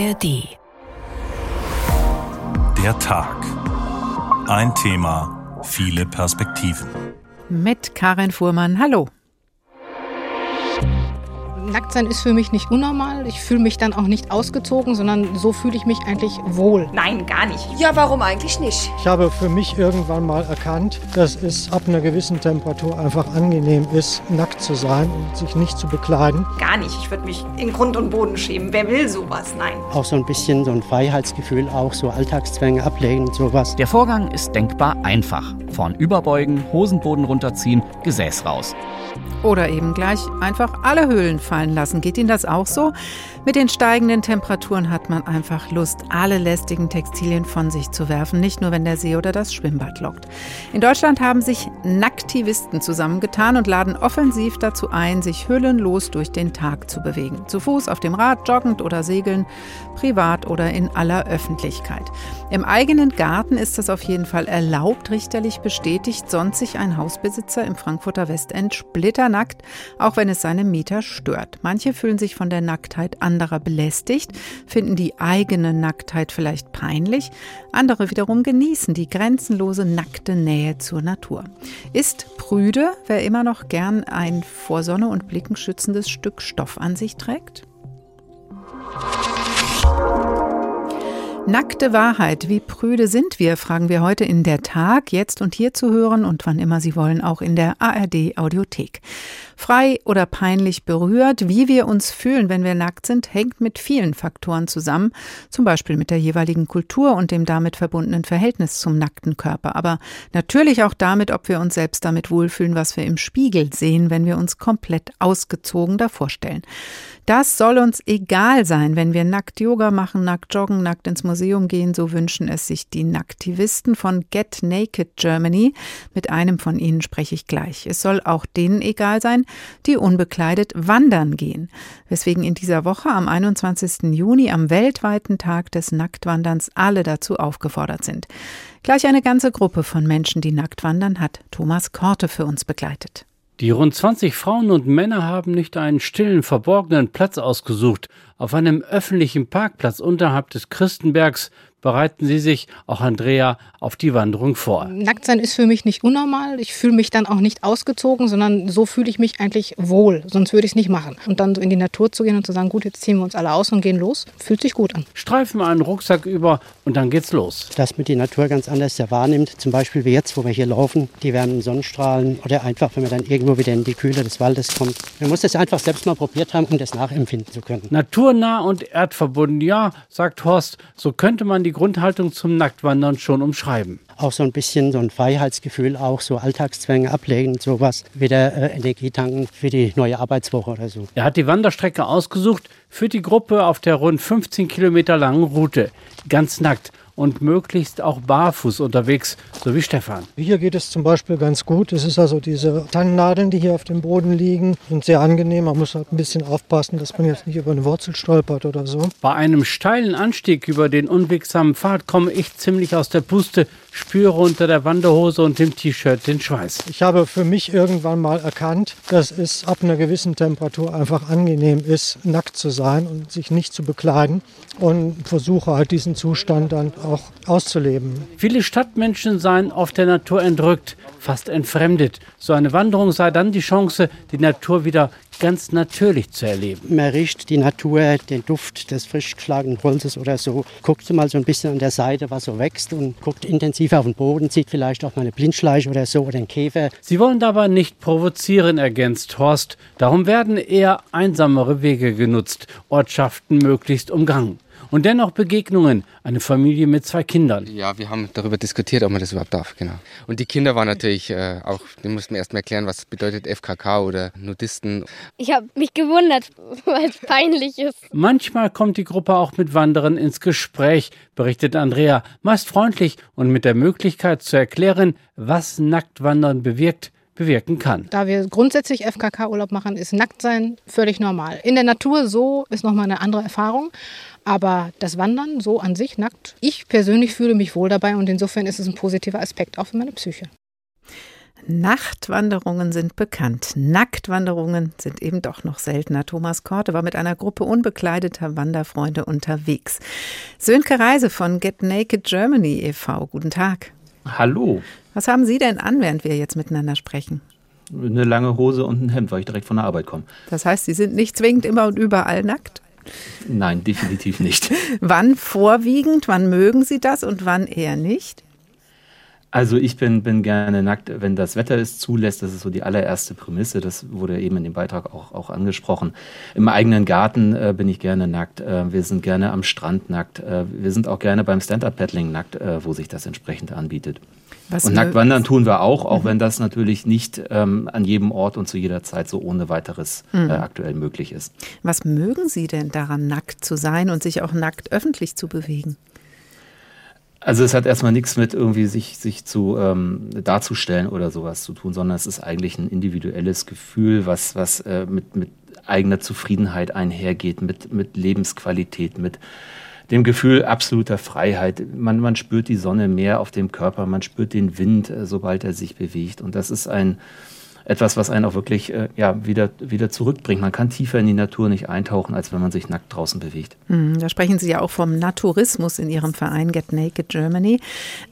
ARD. Der Tag. Ein Thema, viele Perspektiven. Mit Karin Fuhrmann. Hallo. Nacktsein ist für mich nicht unnormal. Ich fühle mich dann auch nicht ausgezogen, sondern so fühle ich mich eigentlich wohl. Nein, gar nicht. Ja, warum eigentlich nicht? Ich habe für mich irgendwann mal erkannt, dass es ab einer gewissen Temperatur einfach angenehm ist, nackt zu sein und sich nicht zu bekleiden. Gar nicht. Ich würde mich in Grund und Boden schämen. Wer will sowas? Nein. Auch so ein bisschen so ein Freiheitsgefühl, auch so Alltagszwänge ablegen und sowas. Der Vorgang ist denkbar einfach. Vorn überbeugen, Hosenboden runterziehen, Gesäß raus. Oder eben gleich einfach alle Höhlen fallen lassen. Geht Ihnen das auch so? Mit den steigenden Temperaturen hat man einfach Lust, alle lästigen Textilien von sich zu werfen, nicht nur wenn der See oder das Schwimmbad lockt. In Deutschland haben sich Nacktivisten zusammengetan und laden offensiv dazu ein, sich hüllenlos durch den Tag zu bewegen. Zu Fuß, auf dem Rad, joggend oder segeln, privat oder in aller Öffentlichkeit. Im eigenen Garten ist das auf jeden Fall erlaubt, richterlich bestätigt, sonst sich ein Hausbesitzer im Frankfurter Westend splitternackt, auch wenn es seine Mieter stört. Manche fühlen sich von der Nacktheit anderer belästigt, finden die eigene Nacktheit vielleicht peinlich, andere wiederum genießen die grenzenlose nackte Nähe zur Natur. Ist prüde, wer immer noch gern ein vor Sonne und Blicken schützendes Stück Stoff an sich trägt? Nackte Wahrheit, wie prüde sind wir, fragen wir heute in der Tag, jetzt und hier zu hören und wann immer Sie wollen, auch in der ARD Audiothek. Frei oder peinlich berührt, wie wir uns fühlen, wenn wir nackt sind, hängt mit vielen Faktoren zusammen, zum Beispiel mit der jeweiligen Kultur und dem damit verbundenen Verhältnis zum nackten Körper, aber natürlich auch damit, ob wir uns selbst damit wohlfühlen, was wir im Spiegel sehen, wenn wir uns komplett ausgezogen davor stellen. Das soll uns egal sein, wenn wir nackt Yoga machen, nackt joggen, nackt ins Museum gehen, so wünschen es sich die Nacktivisten von Get Naked Germany. Mit einem von ihnen spreche ich gleich. Es soll auch denen egal sein, die unbekleidet wandern gehen. Weswegen in dieser Woche am 21. Juni am weltweiten Tag des Nacktwanderns alle dazu aufgefordert sind. Gleich eine ganze Gruppe von Menschen, die nackt wandern, hat Thomas Korte für uns begleitet. Die rund 20 Frauen und Männer haben nicht einen stillen, verborgenen Platz ausgesucht. Auf einem öffentlichen Parkplatz unterhalb des Christenbergs bereiten Sie sich, auch Andrea, auf die Wanderung vor. Nacktsein ist für mich nicht unnormal. Ich fühle mich dann auch nicht ausgezogen, sondern so fühle ich mich eigentlich wohl. Sonst würde ich es nicht machen. Und dann so in die Natur zu gehen und zu sagen, gut, jetzt ziehen wir uns alle aus und gehen los, fühlt sich gut an. Streifen einen Rucksack über und dann geht's los. Dass man die Natur ganz anders wahrnimmt. Zum Beispiel wie jetzt, wo wir hier laufen, die wärmen Sonnenstrahlen oder einfach, wenn man dann irgendwo wieder in die Kühle des Waldes kommt. Man muss das einfach selbst mal probiert haben, um das nachempfinden zu können. Naturnah und erdverbunden, ja, sagt Horst, so könnte man die Grundhaltung zum Nacktwandern schon umschreiben. Auch so ein bisschen so ein Freiheitsgefühl, auch so Alltagszwänge ablegen sowas. Wieder äh, Energie tanken für die neue Arbeitswoche oder so. Er hat die Wanderstrecke ausgesucht für die Gruppe auf der rund 15 Kilometer langen Route. Ganz nackt und möglichst auch barfuß unterwegs, so wie Stefan. Hier geht es zum Beispiel ganz gut. Es ist also diese Tannennadeln, die hier auf dem Boden liegen, sind sehr angenehm. Man muss halt ein bisschen aufpassen, dass man jetzt nicht über eine Wurzel stolpert oder so. Bei einem steilen Anstieg über den unwegsamen Pfad komme ich ziemlich aus der Puste, spüre unter der Wanderhose und dem T-Shirt den Schweiß. Ich habe für mich irgendwann mal erkannt, dass es ab einer gewissen Temperatur einfach angenehm ist, nackt zu sein und sich nicht zu bekleiden und versuche halt diesen Zustand dann auch auszuleben. Viele Stadtmenschen seien auf der Natur entrückt, fast entfremdet. So eine Wanderung sei dann die Chance, die Natur wieder ganz natürlich zu erleben. Man riecht die Natur, den Duft des frisch geschlagenen Holzes oder so. Guckt mal so ein bisschen an der Seite, was so wächst und guckt intensiv auf den Boden, sieht vielleicht auch mal eine Blindschleiche oder so oder einen Käfer. Sie wollen dabei nicht provozieren, ergänzt Horst. Darum werden eher einsamere Wege genutzt, Ortschaften möglichst umgangen. Und dennoch Begegnungen, eine Familie mit zwei Kindern. Ja, wir haben darüber diskutiert, ob man das überhaupt darf, genau. Und die Kinder waren natürlich äh, auch, die mussten erst mal erklären, was bedeutet FKK oder Nudisten. Ich habe mich gewundert, weil es peinlich ist. Manchmal kommt die Gruppe auch mit Wanderern ins Gespräch, berichtet Andrea, meist freundlich und mit der Möglichkeit zu erklären, was Nacktwandern bewirkt, bewirken kann. Da wir grundsätzlich FKK-Urlaub machen, ist Nacktsein völlig normal. In der Natur so ist nochmal eine andere Erfahrung. Aber das Wandern so an sich nackt, ich persönlich fühle mich wohl dabei und insofern ist es ein positiver Aspekt auch für meine Psyche. Nachtwanderungen sind bekannt. Nacktwanderungen sind eben doch noch seltener. Thomas Korte war mit einer Gruppe unbekleideter Wanderfreunde unterwegs. Sönke Reise von Get Naked Germany e.V. Guten Tag. Hallo. Was haben Sie denn an, während wir jetzt miteinander sprechen? Eine lange Hose und ein Hemd, weil ich direkt von der Arbeit komme. Das heißt, Sie sind nicht zwingend immer und überall nackt? Nein, definitiv nicht. wann vorwiegend, wann mögen Sie das und wann eher nicht? Also ich bin, bin gerne nackt, wenn das Wetter es zulässt. Das ist so die allererste Prämisse. Das wurde eben in dem Beitrag auch, auch angesprochen. Im eigenen Garten äh, bin ich gerne nackt. Äh, wir sind gerne am Strand nackt. Äh, wir sind auch gerne beim Stand-Up-Paddling nackt, äh, wo sich das entsprechend anbietet. Was und nackt wandern tun wir auch, auch mhm. wenn das natürlich nicht ähm, an jedem Ort und zu jeder Zeit so ohne weiteres mhm. äh, aktuell möglich ist. Was mögen Sie denn daran, nackt zu sein und sich auch nackt öffentlich zu bewegen? Also es hat erstmal nichts mit irgendwie sich, sich zu ähm, darzustellen oder sowas zu tun, sondern es ist eigentlich ein individuelles Gefühl, was, was äh, mit, mit eigener Zufriedenheit einhergeht, mit, mit Lebensqualität, mit dem Gefühl absoluter Freiheit. Man, man spürt die Sonne mehr auf dem Körper, man spürt den Wind, äh, sobald er sich bewegt. Und das ist ein, etwas, was einen auch wirklich äh, ja, wieder, wieder zurückbringt. Man kann tiefer in die Natur nicht eintauchen, als wenn man sich nackt draußen bewegt. Hm, da sprechen Sie ja auch vom Naturismus in Ihrem Verein Get Naked Germany.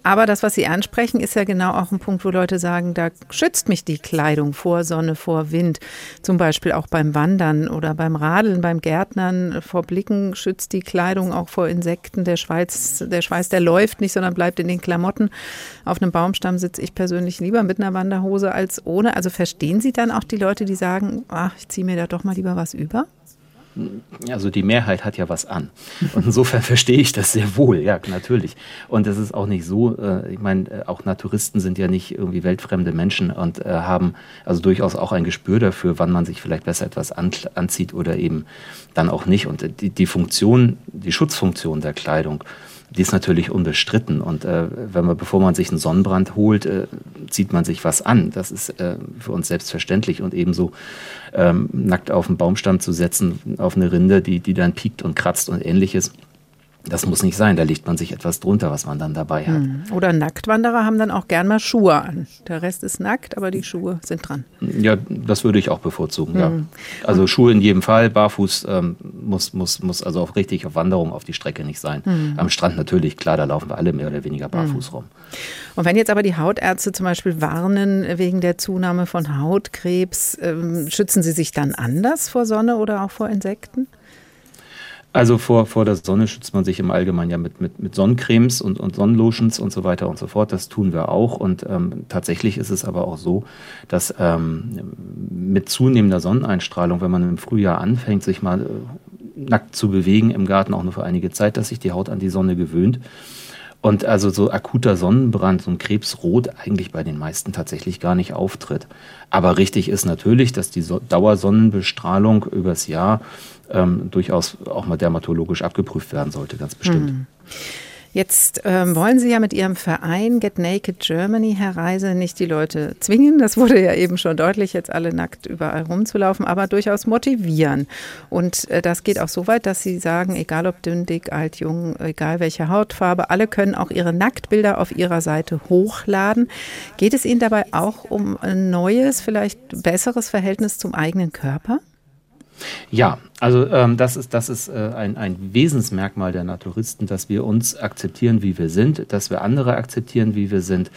Aber das, was Sie ansprechen, ist ja genau auch ein Punkt, wo Leute sagen, da schützt mich die Kleidung vor Sonne, vor Wind. Zum Beispiel auch beim Wandern oder beim Radeln, beim Gärtnern. Vor Blicken schützt die Kleidung auch vor Insekten. Der Schweiß, der Schweiß, der läuft nicht, sondern bleibt in den Klamotten. Auf einem Baumstamm sitze ich persönlich lieber mit einer Wanderhose als ohne. Also verstehen Sie dann auch die Leute, die sagen, ach, ich ziehe mir da doch mal lieber was über? Also die Mehrheit hat ja was an. Und insofern verstehe ich das sehr wohl, ja, natürlich. Und es ist auch nicht so, äh, ich meine, äh, auch Naturisten sind ja nicht irgendwie weltfremde Menschen und äh, haben also durchaus auch ein Gespür dafür, wann man sich vielleicht besser etwas an, anzieht oder eben dann auch nicht. Und die Funktion, die Schutzfunktion der Kleidung, die ist natürlich unbestritten. Und äh, wenn man, bevor man sich einen Sonnenbrand holt, äh, zieht man sich was an. Das ist äh, für uns selbstverständlich. Und ebenso ähm, nackt auf einen Baumstamm zu setzen, auf eine Rinde, die, die dann piekt und kratzt und ähnliches, das muss nicht sein, da legt man sich etwas drunter, was man dann dabei hat. Hm. Oder Nacktwanderer haben dann auch gern mal Schuhe an. Der Rest ist nackt, aber die Schuhe sind dran. Ja, das würde ich auch bevorzugen, hm. ja. Also Und Schuhe in jedem Fall, barfuß ähm, muss, muss, muss also auch richtig auf Wanderung auf die Strecke nicht sein. Hm. Am Strand natürlich, klar, da laufen wir alle mehr oder weniger barfuß hm. rum. Und wenn jetzt aber die Hautärzte zum Beispiel warnen wegen der Zunahme von Hautkrebs, ähm, schützen sie sich dann anders vor Sonne oder auch vor Insekten? Also vor, vor der Sonne schützt man sich im Allgemeinen ja mit, mit, mit Sonnencremes und, und Sonnenlotions und so weiter und so fort. Das tun wir auch. Und ähm, tatsächlich ist es aber auch so, dass ähm, mit zunehmender Sonneneinstrahlung, wenn man im Frühjahr anfängt, sich mal äh, nackt zu bewegen im Garten, auch nur für einige Zeit, dass sich die Haut an die Sonne gewöhnt. Und also so akuter Sonnenbrand, so ein Krebsrot eigentlich bei den meisten tatsächlich gar nicht auftritt. Aber richtig ist natürlich, dass die so Dauersonnenbestrahlung übers Jahr ähm, durchaus auch mal dermatologisch abgeprüft werden sollte, ganz bestimmt. Hm. Jetzt ähm, wollen Sie ja mit Ihrem Verein Get Naked Germany, Herr Reise, nicht die Leute zwingen, das wurde ja eben schon deutlich, jetzt alle nackt überall rumzulaufen, aber durchaus motivieren. Und äh, das geht auch so weit, dass Sie sagen, egal ob dünn, dick, alt, jung, egal welche Hautfarbe, alle können auch ihre Nacktbilder auf ihrer Seite hochladen. Geht es Ihnen dabei auch um ein neues, vielleicht besseres Verhältnis zum eigenen Körper? Ja, also ähm, das ist, das ist äh, ein, ein Wesensmerkmal der Naturisten, dass wir uns akzeptieren, wie wir sind, dass wir andere akzeptieren, wie wir sind.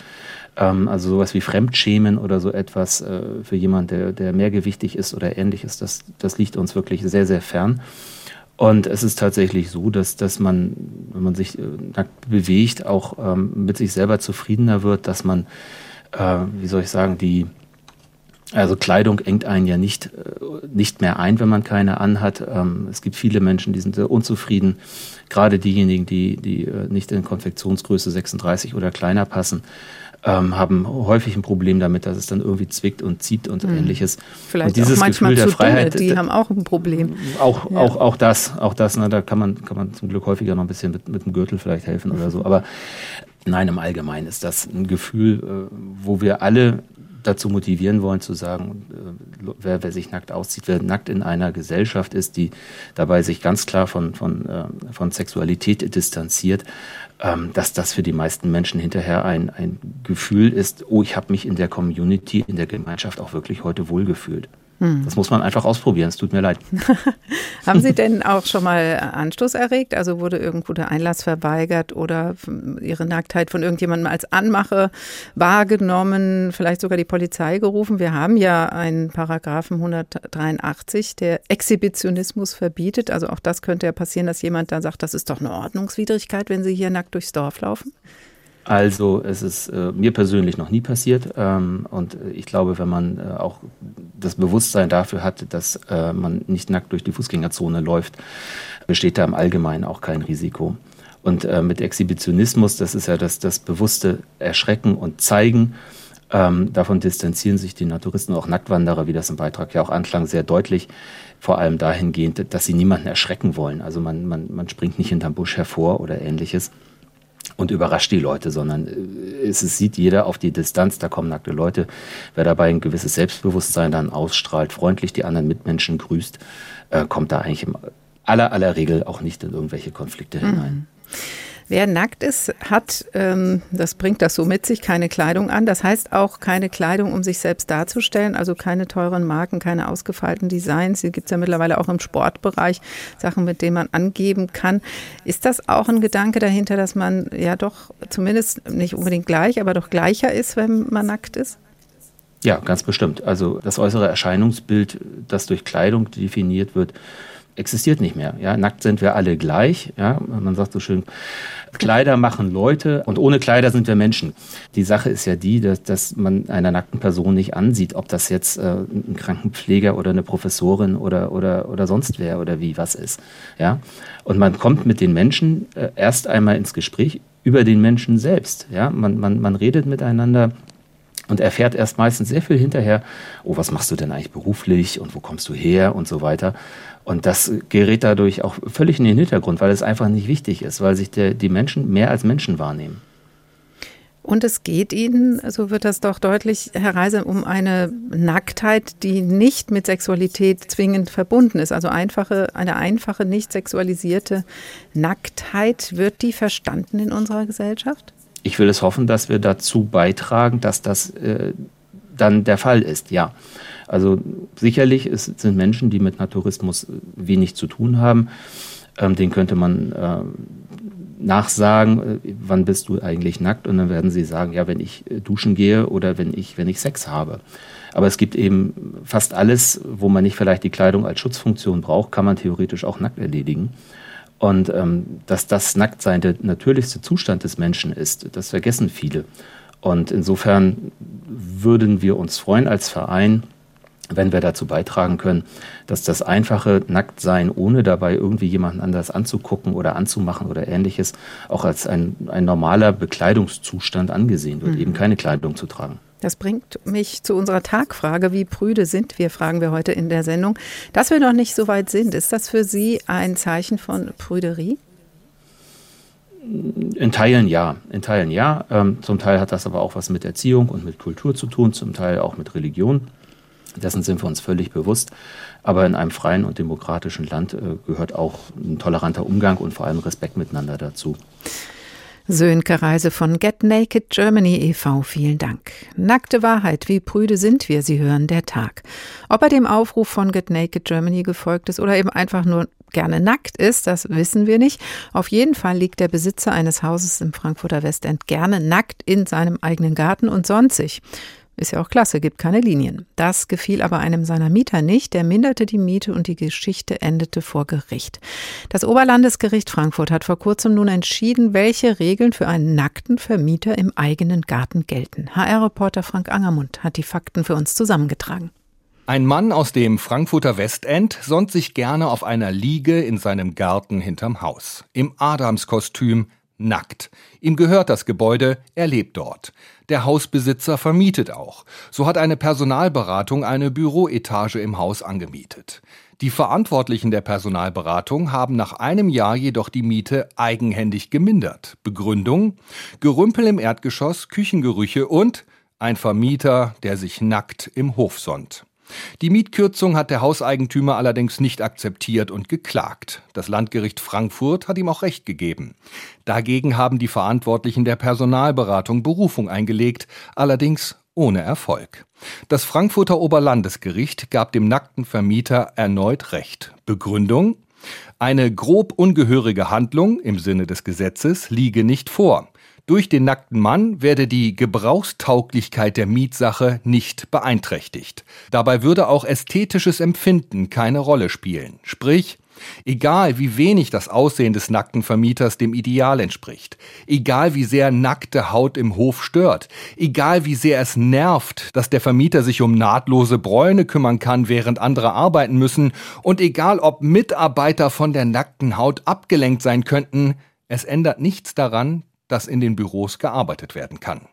Ähm, also sowas wie Fremdschämen oder so etwas äh, für jemanden, der, der mehrgewichtig ist oder ähnliches, das, das liegt uns wirklich sehr, sehr fern. Und es ist tatsächlich so, dass, dass man, wenn man sich äh, nackt bewegt, auch ähm, mit sich selber zufriedener wird, dass man, äh, wie soll ich sagen, die also Kleidung engt einen ja nicht, äh, nicht mehr ein, wenn man keine anhat. Ähm, es gibt viele Menschen, die sind sehr unzufrieden. Gerade diejenigen, die, die äh, nicht in Konfektionsgröße 36 oder kleiner passen, ähm, haben häufig ein Problem damit, dass es dann irgendwie zwickt und zieht und mhm. ähnliches. Vielleicht und dieses auch manchmal Gefühl der Freiheit, dünne, die haben auch ein Problem. Auch, ja. auch, auch das, auch das, ne, da kann man, kann man zum Glück häufiger noch ein bisschen mit, mit dem Gürtel vielleicht helfen oder so. Aber nein, im Allgemeinen ist das ein Gefühl, äh, wo wir alle dazu motivieren wollen, zu sagen, äh, wer, wer sich nackt auszieht, wer nackt in einer Gesellschaft ist, die dabei sich ganz klar von, von, äh, von Sexualität distanziert, ähm, dass das für die meisten Menschen hinterher ein, ein Gefühl ist, oh, ich habe mich in der Community, in der Gemeinschaft auch wirklich heute wohlgefühlt. Hm. Das muss man einfach ausprobieren. Es tut mir leid. Haben Sie denn auch schon mal Anstoß erregt? Also wurde irgendwo der Einlass verweigert oder Ihre Nacktheit von irgendjemandem als Anmache wahrgenommen, vielleicht sogar die Polizei gerufen? Wir haben ja einen Paragraphen 183, der Exhibitionismus verbietet. Also auch das könnte ja passieren, dass jemand dann sagt, das ist doch eine Ordnungswidrigkeit, wenn Sie hier nackt durchs Dorf laufen. Also es ist äh, mir persönlich noch nie passiert ähm, und ich glaube, wenn man äh, auch das Bewusstsein dafür hat, dass äh, man nicht nackt durch die Fußgängerzone läuft, besteht da im Allgemeinen auch kein Risiko. Und äh, mit Exhibitionismus, das ist ja das, das bewusste Erschrecken und Zeigen, ähm, davon distanzieren sich die Naturisten, auch Nacktwanderer, wie das im Beitrag ja auch anklang, sehr deutlich. Vor allem dahingehend, dass sie niemanden erschrecken wollen. Also man, man, man springt nicht hinterm Busch hervor oder ähnliches und überrascht die Leute, sondern äh, es sieht jeder auf die Distanz, da kommen nackte Leute. Wer dabei ein gewisses Selbstbewusstsein dann ausstrahlt, freundlich die anderen Mitmenschen grüßt, äh, kommt da eigentlich im aller, aller Regel auch nicht in irgendwelche Konflikte mhm. hinein. Wer nackt ist, hat, ähm, das bringt das so mit sich, keine Kleidung an. Das heißt auch keine Kleidung, um sich selbst darzustellen, also keine teuren Marken, keine ausgefeilten Designs. Die gibt es ja mittlerweile auch im Sportbereich, Sachen, mit denen man angeben kann. Ist das auch ein Gedanke dahinter, dass man ja doch zumindest nicht unbedingt gleich, aber doch gleicher ist, wenn man nackt ist? Ja, ganz bestimmt. Also das äußere Erscheinungsbild, das durch Kleidung definiert wird, existiert nicht mehr. Ja, nackt sind wir alle gleich. Ja, man sagt so schön, Kleider machen Leute und ohne Kleider sind wir Menschen. Die Sache ist ja die, dass, dass man einer nackten Person nicht ansieht, ob das jetzt äh, ein Krankenpfleger oder eine Professorin oder, oder, oder sonst wer oder wie was ist. Ja, und man kommt mit den Menschen äh, erst einmal ins Gespräch über den Menschen selbst. Ja, man, man, man redet miteinander und erfährt erst meistens sehr viel hinterher, oh, was machst du denn eigentlich beruflich und wo kommst du her und so weiter. Und das gerät dadurch auch völlig in den Hintergrund, weil es einfach nicht wichtig ist, weil sich der, die Menschen mehr als Menschen wahrnehmen. Und es geht Ihnen, so wird das doch deutlich, Herr Reise, um eine Nacktheit, die nicht mit Sexualität zwingend verbunden ist. Also einfache, eine einfache, nicht sexualisierte Nacktheit. Wird die verstanden in unserer Gesellschaft? Ich will es hoffen, dass wir dazu beitragen, dass das äh, dann der Fall ist, ja. Also sicherlich es sind Menschen, die mit Naturismus wenig zu tun haben. Ähm, den könnte man äh, nachsagen, äh, wann bist du eigentlich nackt? Und dann werden sie sagen, ja, wenn ich äh, duschen gehe oder wenn ich, wenn ich Sex habe. Aber es gibt eben fast alles, wo man nicht vielleicht die Kleidung als Schutzfunktion braucht, kann man theoretisch auch nackt erledigen. Und ähm, dass das Nacktsein der natürlichste Zustand des Menschen ist, das vergessen viele. Und insofern würden wir uns freuen als Verein, wenn wir dazu beitragen können, dass das einfache Nacktsein, ohne dabei irgendwie jemanden anders anzugucken oder anzumachen oder ähnliches, auch als ein, ein normaler Bekleidungszustand angesehen wird, mhm. eben keine Kleidung zu tragen. Das bringt mich zu unserer Tagfrage, wie prüde sind wir, fragen wir heute in der Sendung. Dass wir noch nicht so weit sind, ist das für Sie ein Zeichen von Prüderie? In Teilen ja, in Teilen ja. Ähm, zum Teil hat das aber auch was mit Erziehung und mit Kultur zu tun, zum Teil auch mit Religion. Dessen sind wir uns völlig bewusst. Aber in einem freien und demokratischen Land äh, gehört auch ein toleranter Umgang und vor allem Respekt miteinander dazu. Sönke Reise von Get Naked Germany e.V. Vielen Dank. Nackte Wahrheit, wie prüde sind wir, Sie hören der Tag. Ob er dem Aufruf von Get Naked Germany gefolgt ist oder eben einfach nur gerne nackt ist, das wissen wir nicht. Auf jeden Fall liegt der Besitzer eines Hauses im Frankfurter Westend gerne nackt in seinem eigenen Garten und sonstig. Ist ja auch klasse, gibt keine Linien. Das gefiel aber einem seiner Mieter nicht, der minderte die Miete und die Geschichte endete vor Gericht. Das Oberlandesgericht Frankfurt hat vor kurzem nun entschieden, welche Regeln für einen nackten Vermieter im eigenen Garten gelten. HR-Reporter Frank Angermund hat die Fakten für uns zusammengetragen. Ein Mann aus dem Frankfurter Westend sonnt sich gerne auf einer Liege in seinem Garten hinterm Haus. Im Adamskostüm, nackt. Ihm gehört das Gebäude, er lebt dort. Der Hausbesitzer vermietet auch. So hat eine Personalberatung eine Büroetage im Haus angemietet. Die Verantwortlichen der Personalberatung haben nach einem Jahr jedoch die Miete eigenhändig gemindert. Begründung? Gerümpel im Erdgeschoss, Küchengerüche und Ein Vermieter, der sich nackt im Hof sonnt. Die Mietkürzung hat der Hauseigentümer allerdings nicht akzeptiert und geklagt. Das Landgericht Frankfurt hat ihm auch Recht gegeben. Dagegen haben die Verantwortlichen der Personalberatung Berufung eingelegt, allerdings ohne Erfolg. Das Frankfurter Oberlandesgericht gab dem nackten Vermieter erneut Recht. Begründung? Eine grob ungehörige Handlung im Sinne des Gesetzes liege nicht vor. Durch den nackten Mann werde die Gebrauchstauglichkeit der Mietsache nicht beeinträchtigt. Dabei würde auch ästhetisches Empfinden keine Rolle spielen. Sprich, Egal wie wenig das Aussehen des nackten Vermieters dem Ideal entspricht, egal wie sehr nackte Haut im Hof stört, egal wie sehr es nervt, dass der Vermieter sich um nahtlose Bräune kümmern kann, während andere arbeiten müssen, und egal ob Mitarbeiter von der nackten Haut abgelenkt sein könnten, es ändert nichts daran, dass in den Büros gearbeitet werden kann.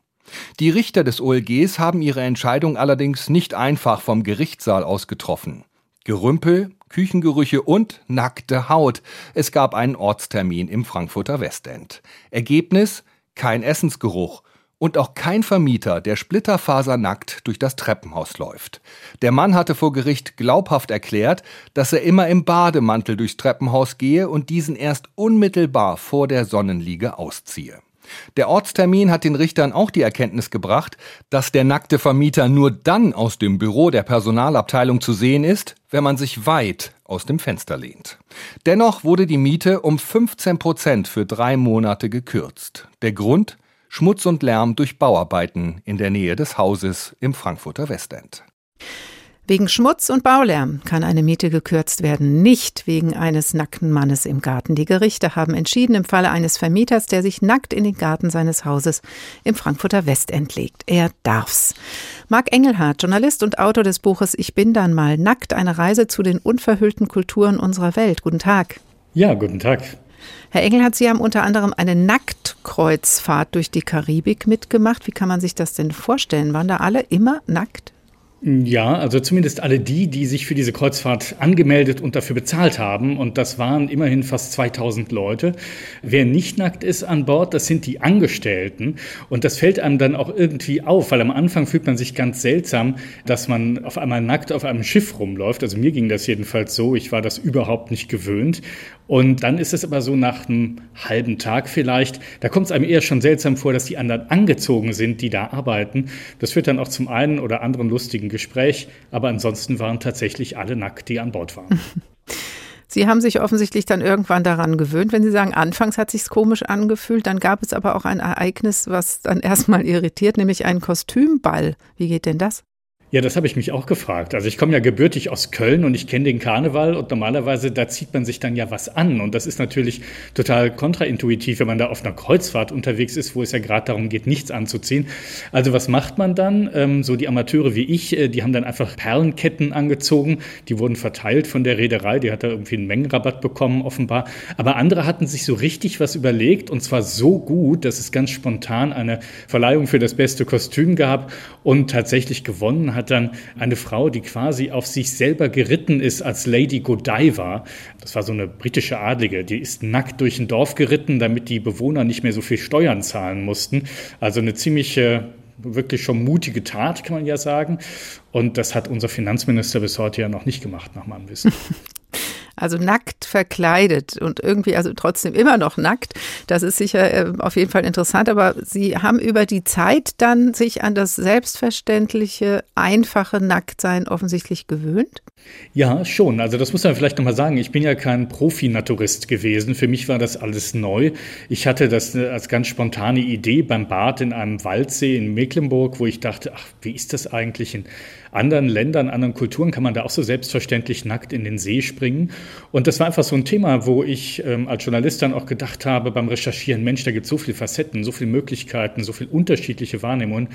Die Richter des OLGs haben ihre Entscheidung allerdings nicht einfach vom Gerichtssaal aus getroffen. Gerümpel, Küchengerüche und nackte Haut. Es gab einen Ortstermin im Frankfurter Westend. Ergebnis? Kein Essensgeruch und auch kein Vermieter, der splitterfasernackt durch das Treppenhaus läuft. Der Mann hatte vor Gericht glaubhaft erklärt, dass er immer im Bademantel durchs Treppenhaus gehe und diesen erst unmittelbar vor der Sonnenliege ausziehe. Der Ortstermin hat den Richtern auch die Erkenntnis gebracht, dass der nackte Vermieter nur dann aus dem Büro der Personalabteilung zu sehen ist, wenn man sich weit aus dem Fenster lehnt. Dennoch wurde die Miete um 15 Prozent für drei Monate gekürzt. Der Grund? Schmutz und Lärm durch Bauarbeiten in der Nähe des Hauses im Frankfurter Westend. Wegen Schmutz und Baulärm kann eine Miete gekürzt werden, nicht wegen eines nackten Mannes im Garten. Die Gerichte haben entschieden im Falle eines Vermieters, der sich nackt in den Garten seines Hauses im Frankfurter Westend legt. Er darf's. Marc Engelhardt, Journalist und Autor des Buches Ich bin dann mal nackt, eine Reise zu den unverhüllten Kulturen unserer Welt. Guten Tag. Ja, guten Tag. Herr Engelhardt, Sie haben unter anderem eine Nacktkreuzfahrt durch die Karibik mitgemacht. Wie kann man sich das denn vorstellen? Waren da alle immer nackt? Ja, also zumindest alle die, die sich für diese Kreuzfahrt angemeldet und dafür bezahlt haben. Und das waren immerhin fast 2000 Leute. Wer nicht nackt ist an Bord, das sind die Angestellten. Und das fällt einem dann auch irgendwie auf, weil am Anfang fühlt man sich ganz seltsam, dass man auf einmal nackt auf einem Schiff rumläuft. Also mir ging das jedenfalls so. Ich war das überhaupt nicht gewöhnt. Und dann ist es aber so nach einem halben Tag vielleicht, da kommt es einem eher schon seltsam vor, dass die anderen angezogen sind, die da arbeiten. Das führt dann auch zum einen oder anderen lustigen Gespräch, aber ansonsten waren tatsächlich alle nackt, die an Bord waren. Sie haben sich offensichtlich dann irgendwann daran gewöhnt. Wenn Sie sagen, anfangs hat sich's komisch angefühlt, dann gab es aber auch ein Ereignis, was dann erstmal irritiert, nämlich einen Kostümball. Wie geht denn das? Ja, das habe ich mich auch gefragt. Also ich komme ja gebürtig aus Köln und ich kenne den Karneval und normalerweise da zieht man sich dann ja was an und das ist natürlich total kontraintuitiv, wenn man da auf einer Kreuzfahrt unterwegs ist, wo es ja gerade darum geht, nichts anzuziehen. Also was macht man dann? Ähm, so die Amateure wie ich, äh, die haben dann einfach Perlenketten angezogen, die wurden verteilt von der Reederei, die hat da irgendwie einen Mengenrabatt bekommen offenbar. Aber andere hatten sich so richtig was überlegt und zwar so gut, dass es ganz spontan eine Verleihung für das beste Kostüm gab und tatsächlich gewonnen hat hat dann eine Frau, die quasi auf sich selber geritten ist als Lady Godiva. Das war so eine britische Adlige, die ist nackt durch ein Dorf geritten, damit die Bewohner nicht mehr so viel Steuern zahlen mussten. Also eine ziemliche wirklich schon mutige Tat, kann man ja sagen. Und das hat unser Finanzminister bis heute ja noch nicht gemacht, nach meinem Wissen. Also nackt verkleidet und irgendwie also trotzdem immer noch nackt. Das ist sicher äh, auf jeden Fall interessant, aber Sie haben über die Zeit dann sich an das selbstverständliche, einfache Nacktsein offensichtlich gewöhnt? Ja, schon. Also das muss man vielleicht nochmal sagen. Ich bin ja kein Profi-Naturist gewesen. Für mich war das alles neu. Ich hatte das äh, als ganz spontane Idee beim Bad in einem Waldsee in Mecklenburg, wo ich dachte, ach, wie ist das eigentlich in anderen Ländern, anderen Kulturen kann man da auch so selbstverständlich nackt in den See springen. Und das war einfach so ein Thema, wo ich ähm, als Journalist dann auch gedacht habe beim Recherchieren, Mensch, da gibt es so viele Facetten, so viele Möglichkeiten, so viele unterschiedliche Wahrnehmungen.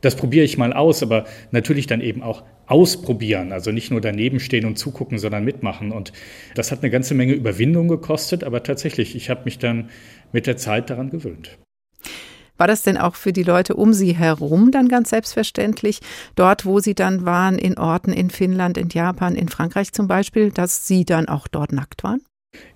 Das probiere ich mal aus, aber natürlich dann eben auch ausprobieren. Also nicht nur daneben stehen und zugucken, sondern mitmachen. Und das hat eine ganze Menge Überwindung gekostet, aber tatsächlich, ich habe mich dann mit der Zeit daran gewöhnt. War das denn auch für die Leute um Sie herum dann ganz selbstverständlich, dort, wo Sie dann waren, in Orten in Finnland, in Japan, in Frankreich zum Beispiel, dass Sie dann auch dort nackt waren?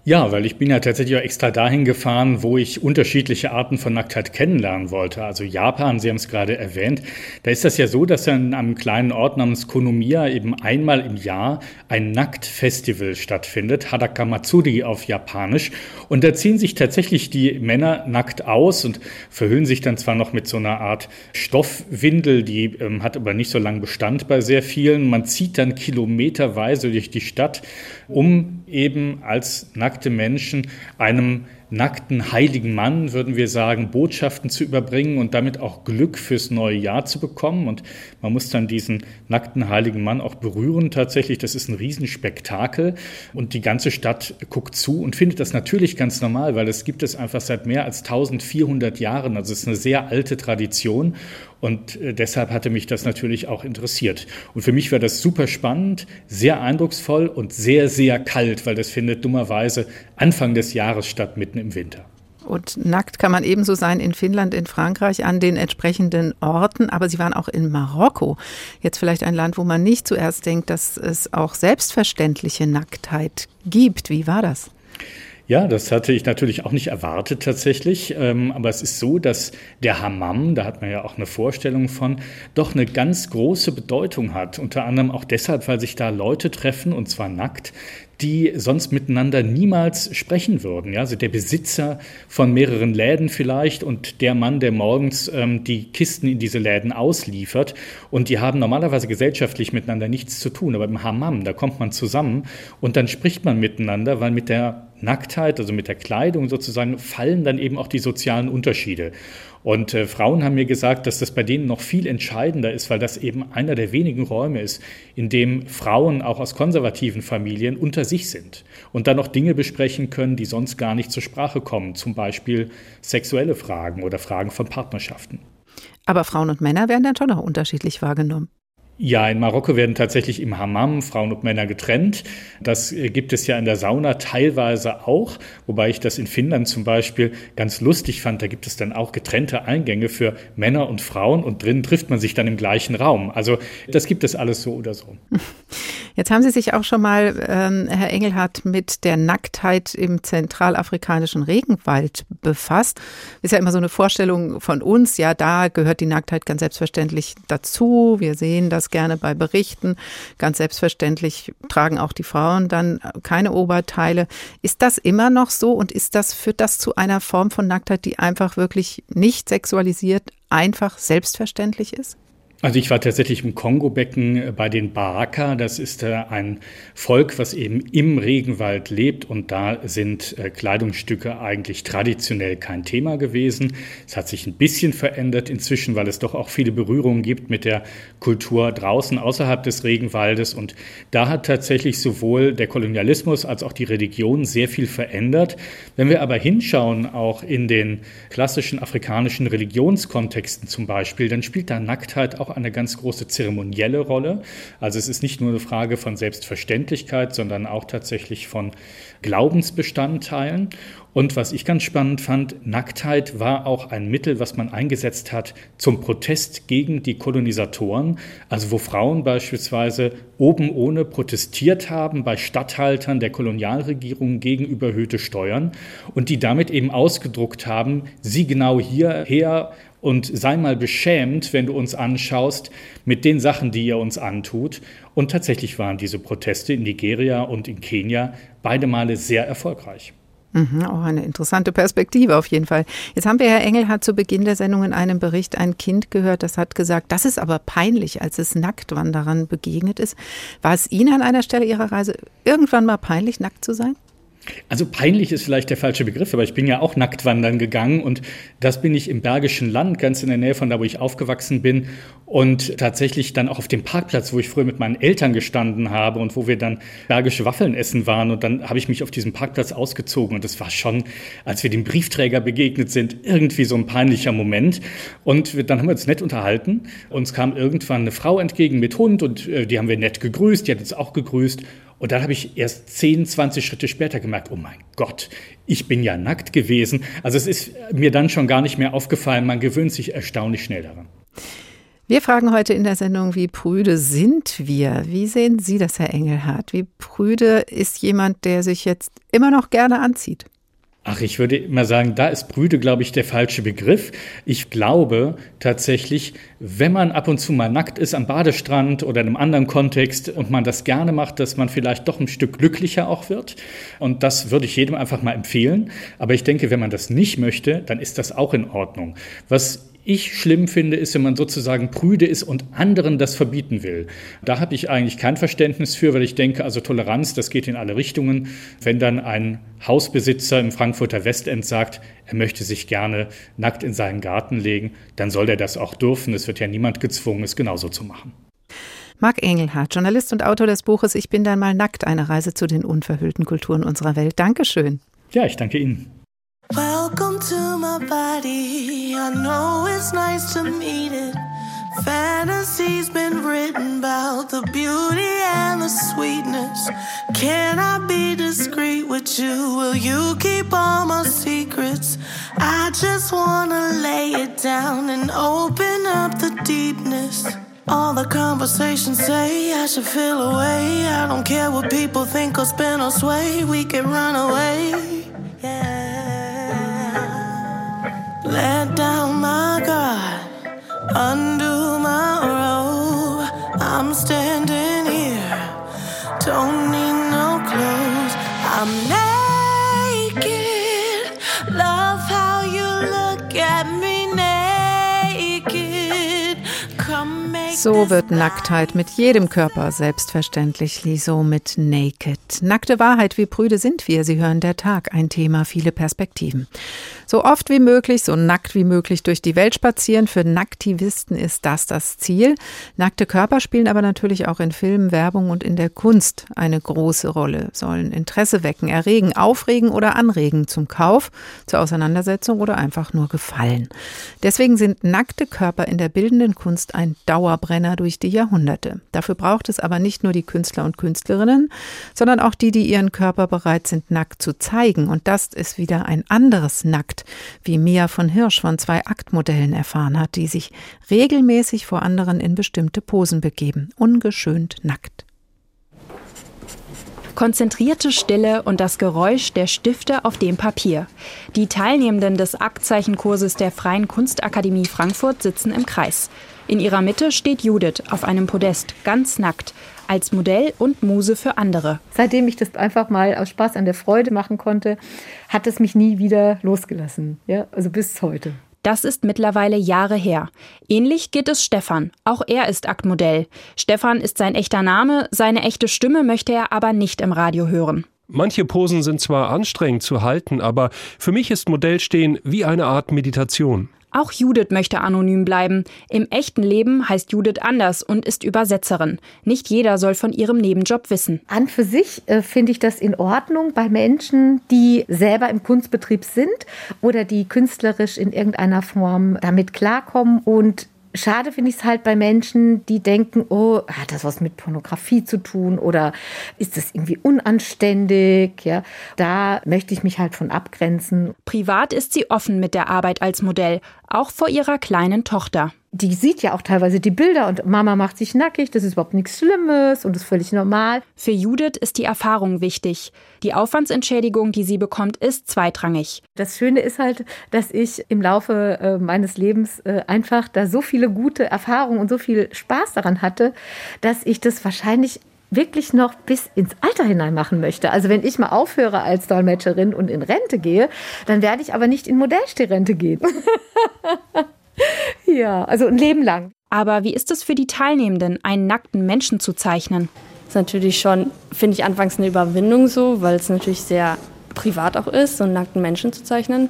Ja, weil ich bin ja tatsächlich auch extra dahin gefahren, wo ich unterschiedliche Arten von Nacktheit kennenlernen wollte. Also Japan, Sie haben es gerade erwähnt. Da ist das ja so, dass in einem kleinen Ort namens Konomiya eben einmal im Jahr ein Nacktfestival stattfindet, Hadakamatsuri auf Japanisch. Und da ziehen sich tatsächlich die Männer nackt aus und verhüllen sich dann zwar noch mit so einer Art Stoffwindel, die ähm, hat aber nicht so lange Bestand bei sehr vielen. Man zieht dann kilometerweise durch die Stadt, um eben als nackt nackte Menschen einem nackten heiligen Mann, würden wir sagen, Botschaften zu überbringen und damit auch Glück fürs neue Jahr zu bekommen. Und man muss dann diesen nackten heiligen Mann auch berühren. Tatsächlich, das ist ein Riesenspektakel. Und die ganze Stadt guckt zu und findet das natürlich ganz normal, weil es gibt es einfach seit mehr als 1400 Jahren. Also es ist eine sehr alte Tradition. Und äh, deshalb hatte mich das natürlich auch interessiert. Und für mich war das super spannend, sehr eindrucksvoll und sehr, sehr kalt, weil das findet dummerweise Anfang des Jahres statt, mitten im Winter. Und nackt kann man ebenso sein in Finnland, in Frankreich, an den entsprechenden Orten. Aber Sie waren auch in Marokko. Jetzt vielleicht ein Land, wo man nicht zuerst denkt, dass es auch selbstverständliche Nacktheit gibt. Wie war das? Ja, das hatte ich natürlich auch nicht erwartet tatsächlich. Ähm, aber es ist so, dass der Hammam, da hat man ja auch eine Vorstellung von, doch eine ganz große Bedeutung hat. Unter anderem auch deshalb, weil sich da Leute treffen, und zwar nackt, die sonst miteinander niemals sprechen würden. Ja, also der Besitzer von mehreren Läden vielleicht und der Mann, der morgens ähm, die Kisten in diese Läden ausliefert. Und die haben normalerweise gesellschaftlich miteinander nichts zu tun. Aber im Hammam, da kommt man zusammen und dann spricht man miteinander, weil mit der Nacktheit, also mit der Kleidung sozusagen, fallen dann eben auch die sozialen Unterschiede. Und äh, Frauen haben mir gesagt, dass das bei denen noch viel entscheidender ist, weil das eben einer der wenigen Räume ist, in dem Frauen auch aus konservativen Familien unter sich sind und dann noch Dinge besprechen können, die sonst gar nicht zur Sprache kommen, zum Beispiel sexuelle Fragen oder Fragen von Partnerschaften. Aber Frauen und Männer werden dann schon auch unterschiedlich wahrgenommen. Ja, in Marokko werden tatsächlich im Hammam Frauen und Männer getrennt. Das äh, gibt es ja in der Sauna teilweise auch, wobei ich das in Finnland zum Beispiel ganz lustig fand. Da gibt es dann auch getrennte Eingänge für Männer und Frauen und drin trifft man sich dann im gleichen Raum. Also das gibt es alles so oder so. Jetzt haben Sie sich auch schon mal, ähm, Herr Engelhardt, mit der Nacktheit im zentralafrikanischen Regenwald befasst. Ist ja immer so eine Vorstellung von uns, ja, da gehört die Nacktheit ganz selbstverständlich dazu. Wir sehen das gerne bei Berichten. Ganz selbstverständlich tragen auch die Frauen dann keine Oberteile. Ist das immer noch so und ist das, führt das zu einer Form von Nacktheit, die einfach wirklich nicht sexualisiert, einfach selbstverständlich ist? Also ich war tatsächlich im Kongo-Becken äh, bei den Baraka. Das ist äh, ein Volk, was eben im Regenwald lebt und da sind äh, Kleidungsstücke eigentlich traditionell kein Thema gewesen. Es hat sich ein bisschen verändert inzwischen, weil es doch auch viele Berührungen gibt mit der Kultur draußen außerhalb des Regenwaldes und da hat tatsächlich sowohl der Kolonialismus als auch die Religion sehr viel verändert. Wenn wir aber hinschauen, auch in den klassischen afrikanischen Religionskontexten zum Beispiel, dann spielt da Nacktheit auch eine ganz große zeremonielle Rolle. Also es ist nicht nur eine Frage von Selbstverständlichkeit, sondern auch tatsächlich von Glaubensbestandteilen. Und was ich ganz spannend fand, Nacktheit war auch ein Mittel, was man eingesetzt hat zum Protest gegen die Kolonisatoren. Also wo Frauen beispielsweise oben ohne protestiert haben bei Statthaltern der Kolonialregierung gegen überhöhte Steuern und die damit eben ausgedruckt haben, sie genau hierher und sei mal beschämt, wenn du uns anschaust mit den Sachen, die ihr uns antut. Und tatsächlich waren diese Proteste in Nigeria und in Kenia beide Male sehr erfolgreich. Mhm, auch eine interessante Perspektive auf jeden Fall. Jetzt haben wir, Herr Engel hat zu Beginn der Sendung in einem Bericht ein Kind gehört, das hat gesagt, das ist aber peinlich, als es Nacktwanderern begegnet ist. War es Ihnen an einer Stelle Ihrer Reise irgendwann mal peinlich, nackt zu sein? Also peinlich ist vielleicht der falsche Begriff, aber ich bin ja auch nackt wandern gegangen und das bin ich im Bergischen Land, ganz in der Nähe von da, wo ich aufgewachsen bin und tatsächlich dann auch auf dem Parkplatz, wo ich früher mit meinen Eltern gestanden habe und wo wir dann bergische Waffeln essen waren und dann habe ich mich auf diesem Parkplatz ausgezogen und das war schon, als wir dem Briefträger begegnet sind, irgendwie so ein peinlicher Moment und dann haben wir uns nett unterhalten. Uns kam irgendwann eine Frau entgegen mit Hund und äh, die haben wir nett gegrüßt, die hat uns auch gegrüßt und dann habe ich erst 10, 20 Schritte später gemerkt, oh mein Gott, ich bin ja nackt gewesen. Also es ist mir dann schon gar nicht mehr aufgefallen, man gewöhnt sich erstaunlich schnell daran. Wir fragen heute in der Sendung, wie prüde sind wir? Wie sehen Sie das, Herr Engelhardt? Wie prüde ist jemand, der sich jetzt immer noch gerne anzieht? Ach, ich würde immer sagen, da ist Brüde, glaube ich, der falsche Begriff. Ich glaube tatsächlich, wenn man ab und zu mal nackt ist am Badestrand oder in einem anderen Kontext und man das gerne macht, dass man vielleicht doch ein Stück glücklicher auch wird. Und das würde ich jedem einfach mal empfehlen. Aber ich denke, wenn man das nicht möchte, dann ist das auch in Ordnung. Was ich schlimm finde, ist, wenn man sozusagen prüde ist und anderen das verbieten will. Da habe ich eigentlich kein Verständnis für, weil ich denke, also Toleranz, das geht in alle Richtungen. Wenn dann ein Hausbesitzer im Frankfurter Westend sagt, er möchte sich gerne nackt in seinen Garten legen, dann soll er das auch dürfen. Es wird ja niemand gezwungen, es genauso zu machen. Marc Engelhardt, Journalist und Autor des Buches Ich bin dann mal nackt, eine Reise zu den unverhüllten Kulturen unserer Welt. Dankeschön. Ja, ich danke Ihnen. Welcome to my body. I know it's nice to meet it. Fantasy's been written about the beauty and the sweetness. Can I be discreet with you? Will you keep all my secrets? I just wanna lay it down and open up the deepness. All the conversations say I should feel away. I don't care what people think or spin or sway. We can run away. My guard, undo my robe. I'm standing here, don't need So wird Nacktheit mit jedem Körper selbstverständlich, Liso mit Naked. Nackte Wahrheit, wie prüde sind wir? Sie hören der Tag, ein Thema, viele Perspektiven. So oft wie möglich, so nackt wie möglich durch die Welt spazieren. Für Nacktivisten ist das das Ziel. Nackte Körper spielen aber natürlich auch in Filmen, Werbung und in der Kunst eine große Rolle, sollen Interesse wecken, erregen, aufregen oder anregen zum Kauf, zur Auseinandersetzung oder einfach nur gefallen. Deswegen sind nackte Körper in der bildenden Kunst ein Dauerbrenner durch die Jahrhunderte. Dafür braucht es aber nicht nur die Künstler und Künstlerinnen, sondern auch die, die ihren Körper bereit sind, nackt zu zeigen. Und das ist wieder ein anderes Nackt wie Mia von Hirsch von zwei Aktmodellen erfahren hat, die sich regelmäßig vor anderen in bestimmte Posen begeben, ungeschönt nackt. Konzentrierte Stille und das Geräusch der Stifte auf dem Papier. Die Teilnehmenden des Aktzeichenkurses der Freien Kunstakademie Frankfurt sitzen im Kreis. In ihrer Mitte steht Judith auf einem Podest, ganz nackt, als Modell und Muse für andere. Seitdem ich das einfach mal aus Spaß an der Freude machen konnte, hat es mich nie wieder losgelassen. Ja, also bis heute. Das ist mittlerweile Jahre her. Ähnlich geht es Stefan. Auch er ist Aktmodell. Stefan ist sein echter Name, seine echte Stimme möchte er aber nicht im Radio hören. Manche Posen sind zwar anstrengend zu halten, aber für mich ist Modellstehen wie eine Art Meditation. Auch Judith möchte anonym bleiben. Im echten Leben heißt Judith anders und ist Übersetzerin. Nicht jeder soll von ihrem Nebenjob wissen. An für sich äh, finde ich das in Ordnung bei Menschen, die selber im Kunstbetrieb sind oder die künstlerisch in irgendeiner Form damit klarkommen und Schade finde ich es halt bei Menschen, die denken, oh, hat das was mit Pornografie zu tun oder ist das irgendwie unanständig? Ja, da möchte ich mich halt von abgrenzen. Privat ist sie offen mit der Arbeit als Modell, auch vor ihrer kleinen Tochter die sieht ja auch teilweise die Bilder und Mama macht sich nackig, das ist überhaupt nichts Schlimmes und ist völlig normal. Für Judith ist die Erfahrung wichtig. Die Aufwandsentschädigung, die sie bekommt, ist zweitrangig. Das Schöne ist halt, dass ich im Laufe äh, meines Lebens äh, einfach da so viele gute Erfahrungen und so viel Spaß daran hatte, dass ich das wahrscheinlich wirklich noch bis ins Alter hinein machen möchte. Also wenn ich mal aufhöre als Dolmetscherin und in Rente gehe, dann werde ich aber nicht in Modellstehrente gehen. ja, also ein Leben lang. Aber wie ist es für die Teilnehmenden, einen nackten Menschen zu zeichnen? Das ist natürlich schon, finde ich, anfangs eine Überwindung so, weil es natürlich sehr privat auch ist, so einen nackten Menschen zu zeichnen.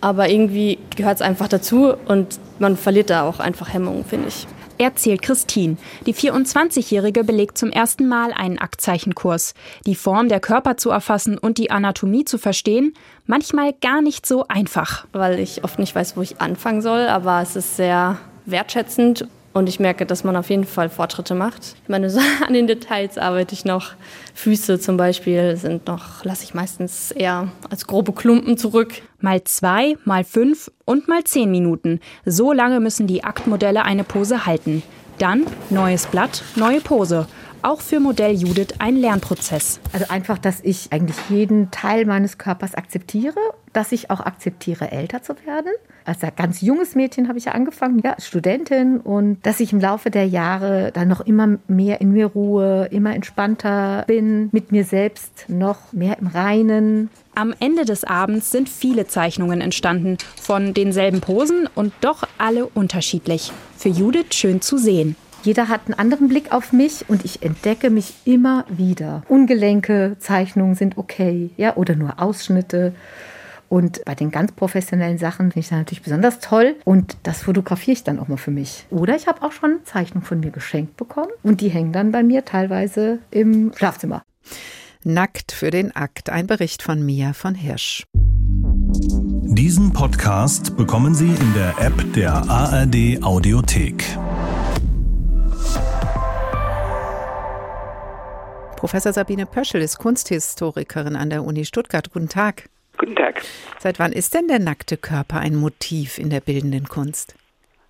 Aber irgendwie gehört es einfach dazu und man verliert da auch einfach Hemmungen, finde ich erzählt Christine. Die 24-Jährige belegt zum ersten Mal einen Aktzeichenkurs. Die Form der Körper zu erfassen und die Anatomie zu verstehen, manchmal gar nicht so einfach. Weil ich oft nicht weiß, wo ich anfangen soll, aber es ist sehr wertschätzend Und ich merke, dass man auf jeden Fall Fortschritte macht. Ich meine, so an den Details arbeite ich noch. Füße zum Beispiel sind noch, lasse ich meistens eher als grobe Klumpen zurück. Mal zwei, mal fünf und mal zehn Minuten. So lange müssen die Aktmodelle eine Pose halten. Dann neues Blatt, neue Pose. Auch für Modell Judith ein Lernprozess. Also einfach, dass ich eigentlich jeden Teil meines Körpers akzeptiere, dass ich auch akzeptiere, älter zu werden. Als ganz junges Mädchen habe ich ja angefangen, ja, als Studentin und dass ich im Laufe der Jahre dann noch immer mehr in mir ruhe, immer entspannter bin, mit mir selbst noch mehr im Reinen. Am Ende des Abends sind viele Zeichnungen entstanden, von denselben Posen und doch alle unterschiedlich. Für Judith schön zu sehen. Jeder hat einen anderen Blick auf mich und ich entdecke mich immer wieder. Ungelenke Zeichnungen sind okay, ja, oder nur Ausschnitte. Und bei den ganz professionellen Sachen finde ich das natürlich besonders toll. Und das fotografiere ich dann auch mal für mich. Oder ich habe auch schon Zeichnungen von mir geschenkt bekommen. Und die hängen dann bei mir teilweise im Schlafzimmer. Nackt für den Akt. Ein Bericht von Mia von Hirsch. Diesen Podcast bekommen Sie in der App der ARD Audiothek. Professor Sabine Pöschel ist Kunsthistorikerin an der Uni Stuttgart. Guten Tag. Guten Tag. Seit wann ist denn der nackte Körper ein Motiv in der bildenden Kunst?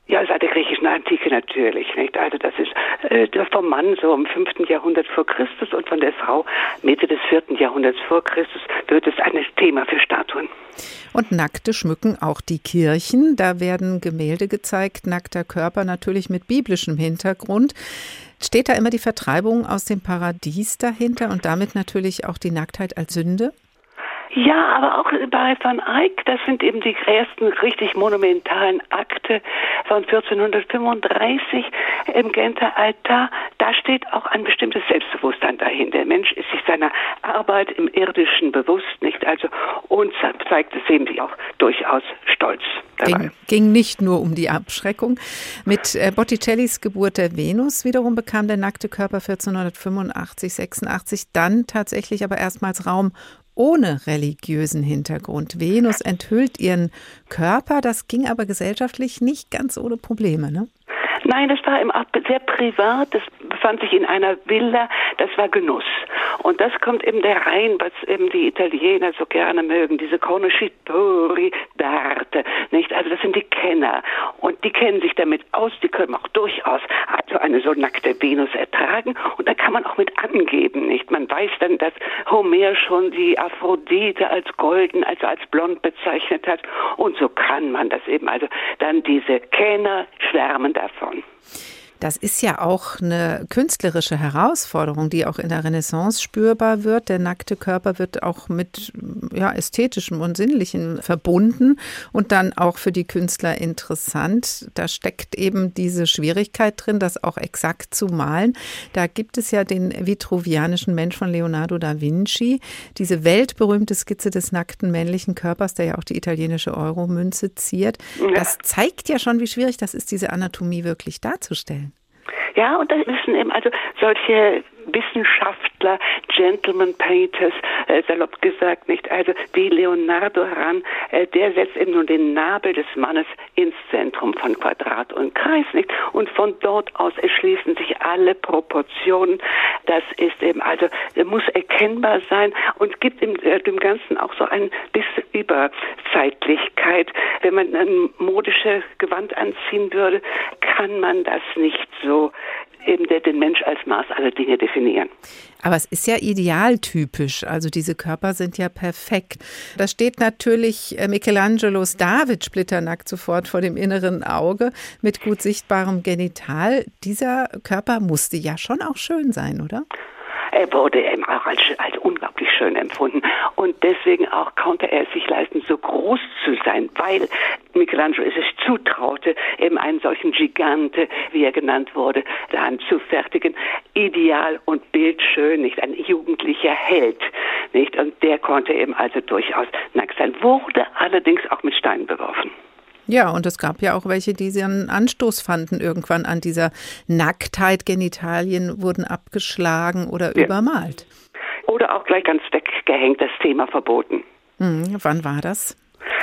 Ja, seit der griechischen Antike natürlich. Nicht? Also das ist äh, vom Mann so im 5. Jahrhundert vor Christus und von der Frau Mitte des 4. Jahrhunderts vor Christus wird es ein Thema für Statuen. Und Nackte schmücken auch die Kirchen. Da werden Gemälde gezeigt, nackter Körper natürlich mit biblischem Hintergrund. Steht da immer die Vertreibung aus dem Paradies dahinter und damit natürlich auch die Nacktheit als Sünde? Ja, aber auch bei Van Eyck, das sind eben die ersten richtig monumentalen Akte von 1435 im Genter Altar. Da steht auch ein bestimmtes Selbstbewusstsein dahin. Der Mensch ist sich seiner Arbeit im Irdischen bewusst, nicht? Also, und zeigt es eben auch durchaus stolz. Ging, ging, nicht nur um die Abschreckung. Mit äh, Botticellis Geburt der Venus wiederum bekam der nackte Körper 1485, 86 dann tatsächlich aber erstmals Raum ohne religiösen Hintergrund. Venus enthüllt ihren Körper, das ging aber gesellschaftlich nicht ganz ohne Probleme, ne? Nein, das war sehr privat, das befand sich in einer Villa, das war Genuss. Und das kommt eben der rein, was eben die Italiener so gerne mögen, diese Conoscitori d'arte, nicht? Also das sind die Kenner. Und die kennen sich damit aus, die können auch durchaus also eine so nackte Venus ertragen. Und da kann man auch mit angeben, nicht? Man weiß dann, dass Homer schon die Aphrodite als golden, also als blond bezeichnet hat. Und so kann man das eben. Also dann diese Kenner schwärmen davon. on. Das ist ja auch eine künstlerische Herausforderung, die auch in der Renaissance spürbar wird. Der nackte Körper wird auch mit ja, ästhetischem und sinnlichem verbunden und dann auch für die Künstler interessant. Da steckt eben diese Schwierigkeit drin, das auch exakt zu malen. Da gibt es ja den vitruvianischen Mensch von Leonardo da Vinci, diese weltberühmte Skizze des nackten männlichen Körpers, der ja auch die italienische Euro-Münze ziert. Das zeigt ja schon, wie schwierig das ist, diese Anatomie wirklich darzustellen. Ja, und da müssen eben also solche Wissenschaftler, Gentleman Painters, äh, salopp gesagt, nicht, also wie Leonardo heran, äh, der setzt eben nun den Nabel des Mannes ins Zentrum von Quadrat und Kreis, nicht? Und von dort aus erschließen sich alle Proportionen. Das ist eben, also, muss erkennbar sein und gibt dem, äh, dem Ganzen auch so ein bisschen Überzeitlichkeit. Wenn man ein modische Gewand anziehen würde, kann man das nicht so eben der, den Mensch als Maß aller Dinge definieren. Aber es ist ja idealtypisch, also diese Körper sind ja perfekt. Da steht natürlich äh, Michelangelos David splitternackt sofort vor dem inneren Auge mit gut sichtbarem Genital. Dieser Körper musste ja schon auch schön sein, oder? Er wurde eben auch als, als unglaublich schön empfunden. Und deswegen auch konnte er sich leisten, so groß zu sein, weil Michelangelo es sich zutraute, eben einen solchen Gigante, wie er genannt wurde, dann zu fertigen. Ideal und bildschön, nicht ein jugendlicher Held, nicht? Und der konnte eben also durchaus nackt sein, wurde allerdings auch mit Steinen beworfen. Ja, und es gab ja auch welche, die einen Anstoß fanden irgendwann an dieser Nacktheit. Genitalien wurden abgeschlagen oder ja. übermalt. Oder auch gleich ganz weggehängt, das Thema verboten. Hm, wann war das?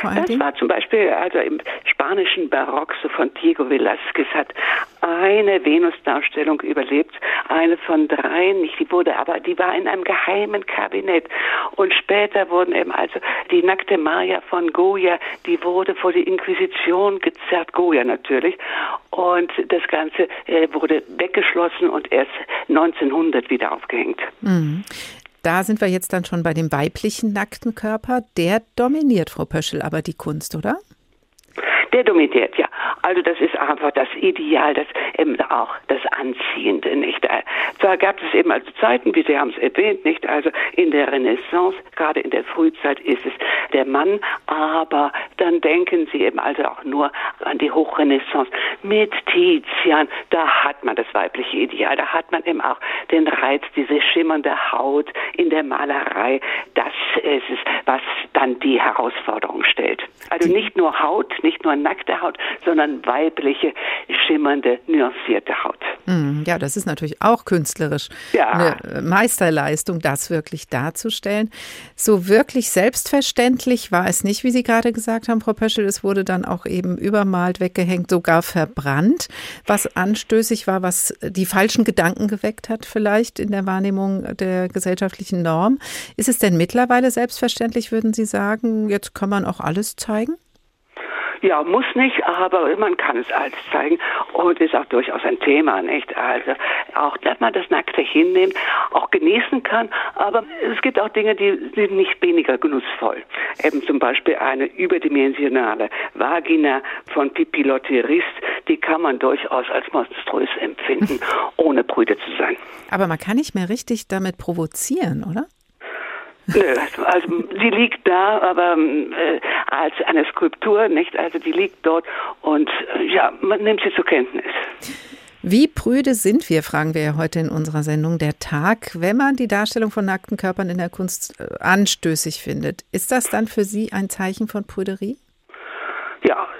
Das war zum Beispiel also im spanischen Barock, so von Diego Velázquez hat eine Venus-Darstellung überlebt, eine von dreien nicht. Die wurde aber, die war in einem geheimen Kabinett. Und später wurden eben also die nackte Maria von Goya, die wurde vor die Inquisition gezerrt, Goya natürlich. Und das Ganze äh, wurde weggeschlossen und erst 1900 wieder aufgehängt. Mhm. Da sind wir jetzt dann schon bei dem weiblichen nackten Körper. Der dominiert, Frau Pöschel, aber die Kunst, oder? Der dominiert, ja. Also das ist einfach das Ideal, das eben auch das Anziehende, nicht? Da gab es eben also Zeiten, wie Sie haben es erwähnt, nicht? Also in der Renaissance, gerade in der Frühzeit ist es der Mann, aber dann denken Sie eben also auch nur an die Hochrenaissance mit Tizian, da hat man das weibliche Ideal, da hat man eben auch den Reiz, diese schimmernde Haut in der Malerei, das ist es, was dann die Herausforderung stellt. Also nicht nur Haut, nicht nur nackte Haut, sondern weibliche, schimmernde, nuancierte Haut. Hm, ja, das ist natürlich auch künstlerisch ja. eine Meisterleistung, das wirklich darzustellen. So wirklich selbstverständlich war es nicht, wie Sie gerade gesagt haben, Frau Pöschel. Es wurde dann auch eben übermalt, weggehängt, sogar verbrannt, was anstößig war, was die falschen Gedanken geweckt hat, vielleicht in der Wahrnehmung der gesellschaftlichen Norm. Ist es denn mittlerweile selbstverständlich, würden Sie sagen, jetzt kann man auch alles zeigen? Ja, muss nicht, aber man kann es alles zeigen und ist auch durchaus ein Thema, nicht? Also auch, dass man das Nackte hinnimmt, auch genießen kann, aber es gibt auch Dinge, die sind nicht weniger genussvoll. Eben zum Beispiel eine überdimensionale Vagina von Pipi Lotterist, die kann man durchaus als monströs empfinden, ohne brüde zu sein. Aber man kann nicht mehr richtig damit provozieren, oder? Nö, also sie liegt da, aber äh, als eine Skulptur, nicht? Also die liegt dort und äh, ja, man nimmt sie zur Kenntnis. Wie prüde sind wir, fragen wir ja heute in unserer Sendung Der Tag, wenn man die Darstellung von nackten Körpern in der Kunst äh, anstößig findet. Ist das dann für Sie ein Zeichen von Prüderie?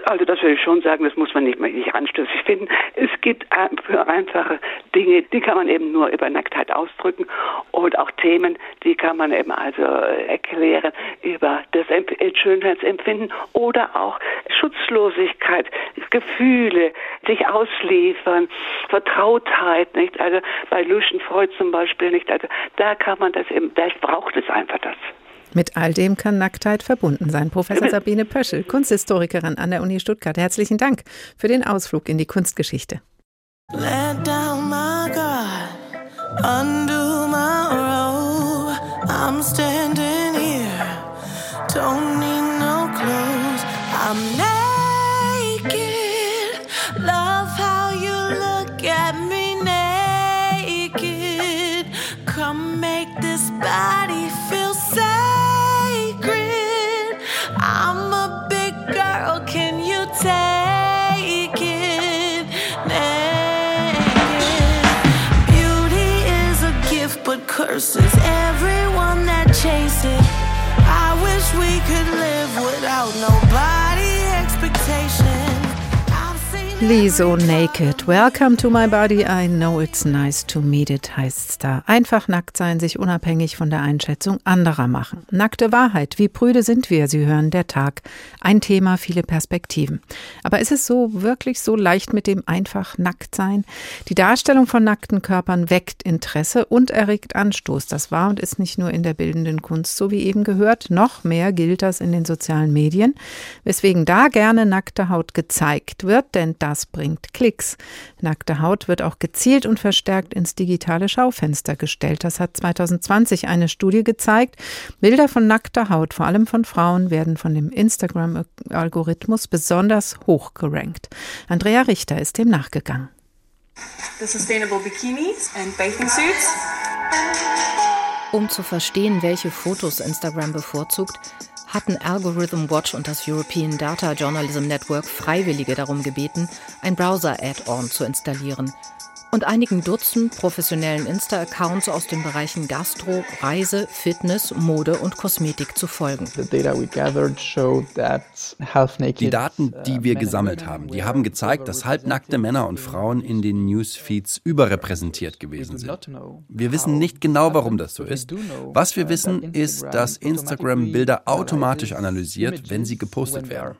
Also das würde ich schon sagen, das muss man nicht, nicht anstößig finden. Es gibt für einfache Dinge, die kann man eben nur über Nacktheit ausdrücken und auch Themen, die kann man eben also erklären über das Schönheitsempfinden oder auch Schutzlosigkeit, Gefühle, sich ausliefern, Vertrautheit, nicht? Also bei Lucian Freud zum Beispiel, nicht? Also da kann man das eben, da braucht es einfach das. Mit all dem kann Nacktheit verbunden sein. Professor Sabine Pöschel, Kunsthistorikerin an der Uni Stuttgart. Herzlichen Dank für den Ausflug in die Kunstgeschichte. Let down my guard, undo my robe. I'm standing Liso Naked. Welcome to my body. I know it's nice to meet it, heißt's da. Einfach nackt sein, sich unabhängig von der Einschätzung anderer machen. Nackte Wahrheit. Wie prüde sind wir? Sie hören der Tag. Ein Thema, viele Perspektiven. Aber ist es so wirklich so leicht mit dem einfach nackt sein? Die Darstellung von nackten Körpern weckt Interesse und erregt Anstoß. Das war und ist nicht nur in der bildenden Kunst, so wie eben gehört. Noch mehr gilt das in den sozialen Medien, weswegen da gerne nackte Haut gezeigt wird, denn da das bringt Klicks. Nackte Haut wird auch gezielt und verstärkt ins digitale Schaufenster gestellt. Das hat 2020 eine Studie gezeigt. Bilder von nackter Haut, vor allem von Frauen, werden von dem Instagram-Algorithmus besonders hoch gerankt. Andrea Richter ist dem nachgegangen. The sustainable bikinis and bathing suits. Um zu verstehen, welche Fotos Instagram bevorzugt, hatten Algorithm Watch und das European Data Journalism Network Freiwillige darum gebeten, ein Browser-Add-on zu installieren und einigen Dutzend professionellen Insta-Accounts aus den Bereichen Gastro, Reise, Fitness, Mode und Kosmetik zu folgen. Die Daten, die wir gesammelt haben, die haben gezeigt, dass halbnackte Männer und Frauen in den Newsfeeds überrepräsentiert gewesen sind. Wir wissen nicht genau, warum das so ist. Was wir wissen, ist, dass Instagram Bilder automatisch analysiert, wenn sie gepostet werden.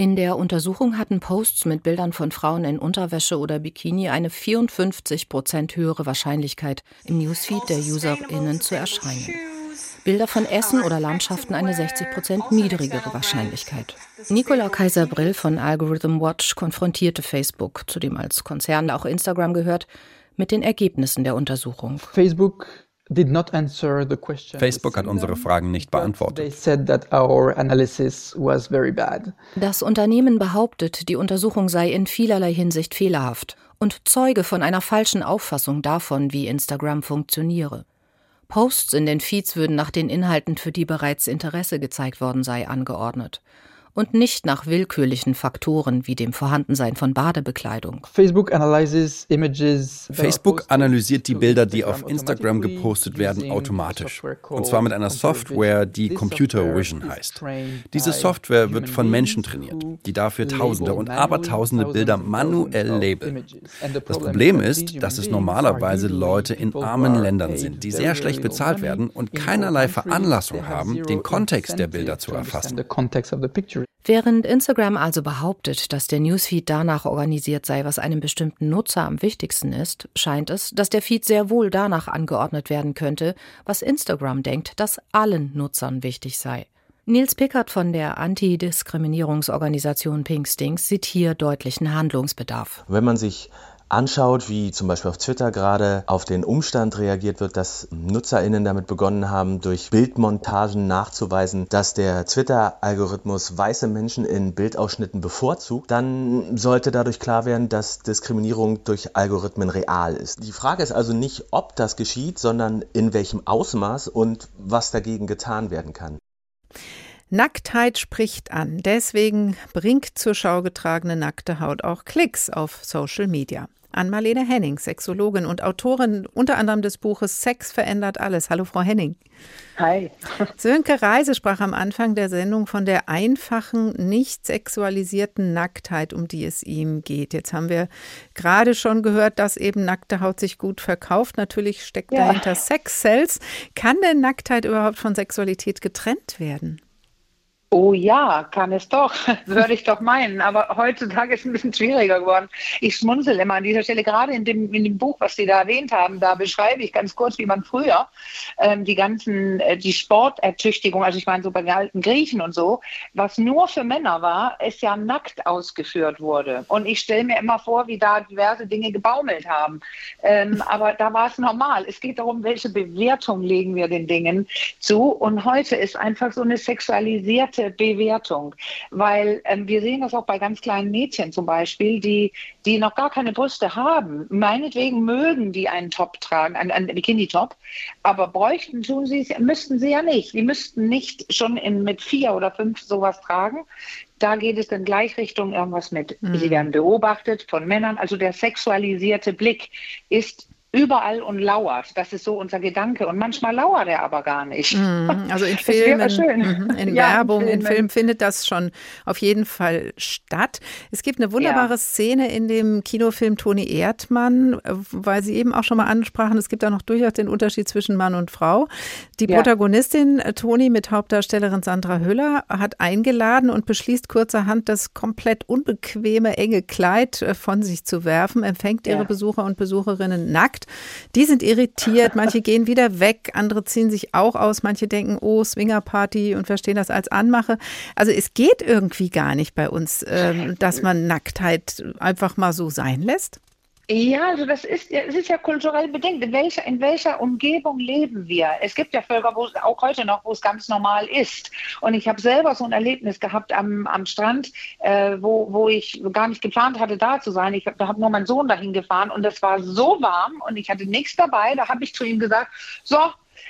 In der Untersuchung hatten Posts mit Bildern von Frauen in Unterwäsche oder Bikini eine 54 Prozent höhere Wahrscheinlichkeit, im Newsfeed der UserInnen zu erscheinen. Bilder von Essen oder Landschaften eine 60 Prozent niedrigere Wahrscheinlichkeit. Nicola Kaiser-Brill von Algorithm Watch konfrontierte Facebook, zu dem als Konzern auch Instagram gehört, mit den Ergebnissen der Untersuchung. Facebook Facebook hat unsere Fragen nicht beantwortet. Das Unternehmen behauptet, die Untersuchung sei in vielerlei Hinsicht fehlerhaft und zeuge von einer falschen Auffassung davon, wie Instagram funktioniere. Posts in den Feeds würden nach den Inhalten, für die bereits Interesse gezeigt worden sei, angeordnet und nicht nach willkürlichen Faktoren wie dem Vorhandensein von Badebekleidung. Facebook, analysiert die Bilder, die auf Instagram gepostet werden, automatisch. Und zwar mit einer Software, die Computer Vision heißt. Diese Software wird von Menschen trainiert, die dafür Tausende und Abertausende Bilder manuell labeln. Das Problem ist, dass es normalerweise Leute in armen Ländern sind, die sehr schlecht bezahlt werden und keinerlei Veranlassung haben, den Kontext der Bilder zu erfassen. Während Instagram also behauptet, dass der Newsfeed danach organisiert sei, was einem bestimmten Nutzer am wichtigsten ist, scheint es, dass der Feed sehr wohl danach angeordnet werden könnte, was Instagram denkt, dass allen Nutzern wichtig sei. Nils Pickert von der Antidiskriminierungsorganisation Pink Stinks sieht hier deutlichen Handlungsbedarf. Wenn man sich anschaut, wie zum Beispiel auf Twitter gerade auf den Umstand reagiert wird, dass NutzerInnen damit begonnen haben, durch Bildmontagen nachzuweisen, dass der Twitter-Algorithmus weiße Menschen in Bildausschnitten bevorzugt, dann sollte dadurch klar werden, dass Diskriminierung durch Algorithmen real ist. Die Frage ist also nicht, ob das geschieht, sondern in welchem Ausmaß und was dagegen getan werden kann. Nacktheit spricht an. Deswegen bringt zur Schau getragene nackte Haut auch Klicks auf Social Media an Marlene Henning, Sexologin und Autorin unter anderem des Buches Sex verändert alles. Hallo, Frau Henning. Hi. Sönke Reise sprach am Anfang der Sendung von der einfachen, nicht sexualisierten Nacktheit, um die es ihm geht. Jetzt haben wir gerade schon gehört, dass eben nackte Haut sich gut verkauft. Natürlich steckt ja. dahinter Sex-Cells. Kann denn Nacktheit überhaupt von Sexualität getrennt werden? Oh ja, kann es doch, würde ich doch meinen. Aber heutzutage ist es ein bisschen schwieriger geworden. Ich schmunzel immer an dieser Stelle, gerade in dem, in dem Buch, was Sie da erwähnt haben, da beschreibe ich ganz kurz, wie man früher ähm, die ganzen, äh, die Sportertüchtigung, also ich meine so bei den alten Griechen und so, was nur für Männer war, ist ja nackt ausgeführt wurde. Und ich stelle mir immer vor, wie da diverse Dinge gebaumelt haben. Ähm, aber da war es normal. Es geht darum, welche Bewertung legen wir den Dingen zu. Und heute ist einfach so eine sexualisierte schlechte Bewertung, weil ähm, wir sehen das auch bei ganz kleinen Mädchen zum Beispiel, die, die noch gar keine Brüste haben. Meinetwegen mögen die einen Top tragen, einen, einen Bikini-Top, aber bräuchten tun sie müssten sie ja nicht. Die müssten nicht schon in, mit vier oder fünf sowas tragen. Da geht es dann gleich Richtung irgendwas mit. Mhm. Sie werden beobachtet von Männern. Also der sexualisierte Blick ist überall und lauert. Das ist so unser Gedanke. Und manchmal lauert er aber gar nicht. Mm, also in Filmen, mhm, in ja, Werbung, in, in Filmen findet das schon auf jeden Fall statt. Es gibt eine wunderbare ja. Szene in dem Kinofilm Toni Erdmann, weil Sie eben auch schon mal ansprachen, es gibt da noch durchaus den Unterschied zwischen Mann und Frau. Die ja. Protagonistin äh, Toni mit Hauptdarstellerin Sandra Hüller hat eingeladen und beschließt kurzerhand, das komplett unbequeme, enge Kleid äh, von sich zu werfen, empfängt ihre Besucher und Besucherinnen nackt Markt. Die sind irritiert, manche gehen wieder weg, andere ziehen sich auch aus, manche denken, oh, Swingerparty und verstehen das als Anmache. Also es geht irgendwie gar nicht bei uns, ähm, dass man Nacktheit einfach mal so sein lässt. Ja, also das ist, es ist ja kulturell bedingt. In welcher, in welcher Umgebung leben wir? Es gibt ja Völker, wo es auch heute noch, wo es ganz normal ist. Und ich habe selber so ein Erlebnis gehabt am, am Strand, äh, wo, wo ich gar nicht geplant hatte, da zu sein. Ich hab, da habe nur meinen Sohn dahin gefahren und es war so warm und ich hatte nichts dabei. Da habe ich zu ihm gesagt, so,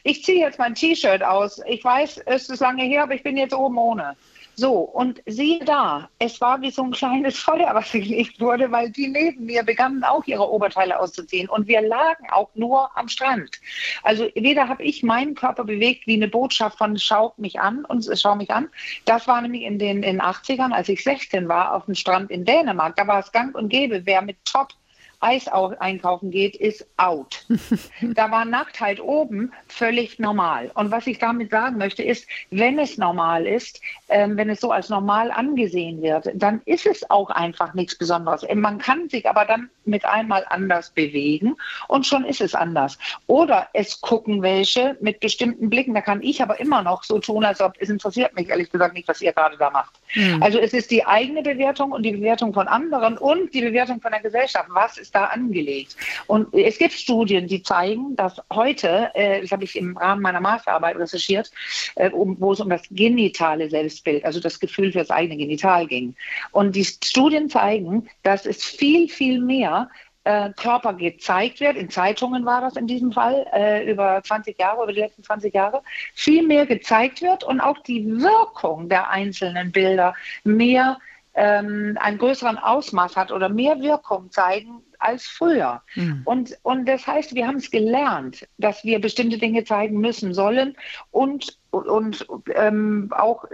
ich ziehe jetzt mein T-Shirt aus. Ich weiß, es ist lange her, aber ich bin jetzt oben ohne. So, und siehe da, es war wie so ein kleines Feuer, was gelegt wurde, weil die neben mir begannen auch ihre Oberteile auszuziehen. Und wir lagen auch nur am Strand. Also weder habe ich meinen Körper bewegt wie eine Botschaft von schau mich an und schau mich an. Das war nämlich in den in 80ern, als ich 16 war, auf dem Strand in Dänemark. Da war es gang und gäbe, wer mit Top Eis einkaufen geht, ist out. da war Nacktheit oben völlig normal. Und was ich damit sagen möchte, ist, wenn es normal ist, ähm, wenn es so als normal angesehen wird, dann ist es auch einfach nichts Besonderes. Man kann sich aber dann mit einmal anders bewegen und schon ist es anders. Oder es gucken welche mit bestimmten Blicken. Da kann ich aber immer noch so tun, als ob es interessiert mich ehrlich gesagt nicht, was ihr gerade da macht. Mhm. Also es ist die eigene Bewertung und die Bewertung von anderen und die Bewertung von der Gesellschaft. Was ist da angelegt? Und es gibt Studien, die zeigen, dass heute, äh, das habe ich im Rahmen meiner Masterarbeit recherchiert, äh, um, wo es um das genitale Selbstbild, also das Gefühl für das eigene Genital ging. Und die Studien zeigen, dass es viel, viel mehr äh, Körper gezeigt wird, in Zeitungen war das in diesem Fall, äh, über 20 Jahre, über die letzten 20 Jahre, viel mehr gezeigt wird und auch die Wirkung der einzelnen Bilder mehr ähm, einen größeren Ausmaß hat oder mehr Wirkung zeigen als früher. Mhm. Und, und das heißt, wir haben es gelernt, dass wir bestimmte Dinge zeigen müssen sollen und, und ähm, auch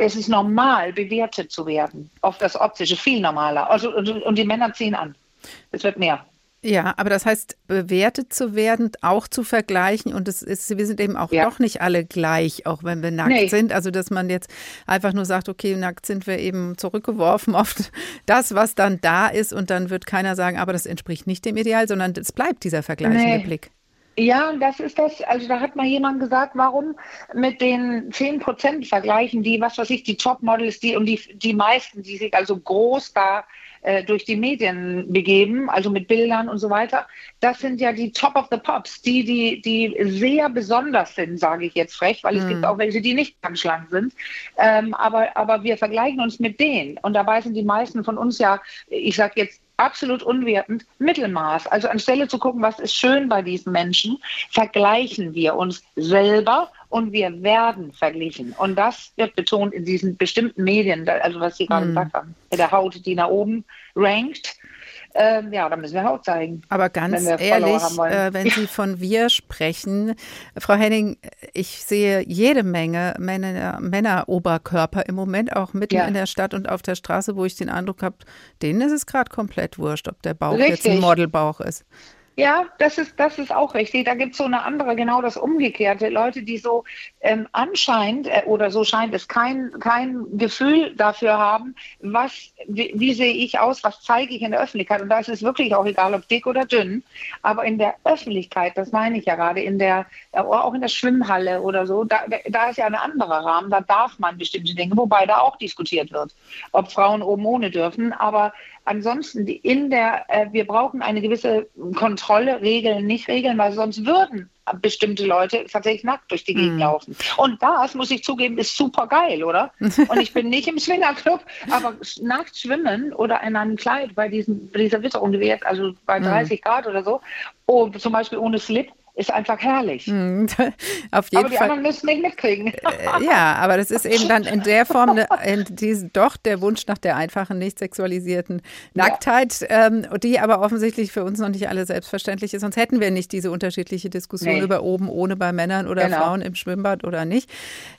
es ist normal, bewertet zu werden auf das Optische, viel normaler. Also, und, und die Männer ziehen an. Es wird mehr. Ja, aber das heißt, bewertet zu werden, auch zu vergleichen und es ist, wir sind eben auch ja. doch nicht alle gleich, auch wenn wir nackt nee. sind. Also, dass man jetzt einfach nur sagt, okay, nackt sind wir eben zurückgeworfen auf das, was dann da ist und dann wird keiner sagen, aber das entspricht nicht dem Ideal, sondern es bleibt dieser vergleichende nee. Blick. Ja, das ist das. Also da hat mal jemand gesagt, warum mit den 10 Prozent vergleichen, die, was weiß ich, die Topmodels, die und die, die meisten, die sich also groß da äh, durch die Medien begeben, also mit Bildern und so weiter. Das sind ja die Top of the Pops, die, die, die sehr besonders sind, sage ich jetzt frech, weil es mhm. gibt auch welche, die nicht ganz schlank sind. Ähm, aber, aber wir vergleichen uns mit denen. Und dabei sind die meisten von uns ja, ich sage jetzt absolut unwertend Mittelmaß. Also anstelle zu gucken, was ist schön bei diesen Menschen, vergleichen wir uns selber und wir werden verglichen. Und das wird betont in diesen bestimmten Medien, also was Sie gerade mm. gesagt haben, der Haut, die nach oben rankt. Ähm, ja, da müssen wir Haut zeigen. Aber ganz ehrlich, äh, wenn Sie von wir sprechen, Frau Henning, ich sehe jede Menge Männer, Männeroberkörper im Moment auch mitten ja. in der Stadt und auf der Straße, wo ich den Eindruck habe, denen ist es gerade komplett wurscht, ob der Bauch Richtig. jetzt ein Modelbauch ist. Ja, das ist, das ist auch richtig. Da gibt es so eine andere, genau das Umgekehrte. Leute, die so ähm, anscheinend äh, oder so scheint es kein, kein Gefühl dafür haben, was, wie, wie sehe ich aus, was zeige ich in der Öffentlichkeit. Und da ist es wirklich auch egal, ob dick oder dünn. Aber in der Öffentlichkeit, das meine ich ja gerade, in der, äh, auch in der Schwimmhalle oder so, da, da ist ja ein anderer Rahmen. Da darf man bestimmte Dinge, wobei da auch diskutiert wird, ob Frauen oben ohne dürfen. Aber ansonsten in der, äh, wir brauchen eine gewisse Kontrolle, Regeln, nicht Regeln, weil sonst würden bestimmte Leute tatsächlich nackt durch die Gegend mm. laufen. Und das, muss ich zugeben, ist super geil, oder? Und ich bin nicht im Swingerclub, aber nackt schwimmen oder in einem Kleid bei, diesem, bei dieser Witterung, die wir jetzt, also bei 30 mm. Grad oder so, oh, zum Beispiel ohne Slip, ist einfach herrlich. Mhm, auf jeden aber die Fall. anderen müssen nicht mitkriegen. Äh, ja, aber das ist eben dann in der Form ne, in diesen, doch der Wunsch nach der einfachen, nicht sexualisierten Nacktheit, ja. ähm, die aber offensichtlich für uns noch nicht alle selbstverständlich ist. Sonst hätten wir nicht diese unterschiedliche Diskussion nee. über oben ohne bei Männern oder genau. Frauen im Schwimmbad oder nicht.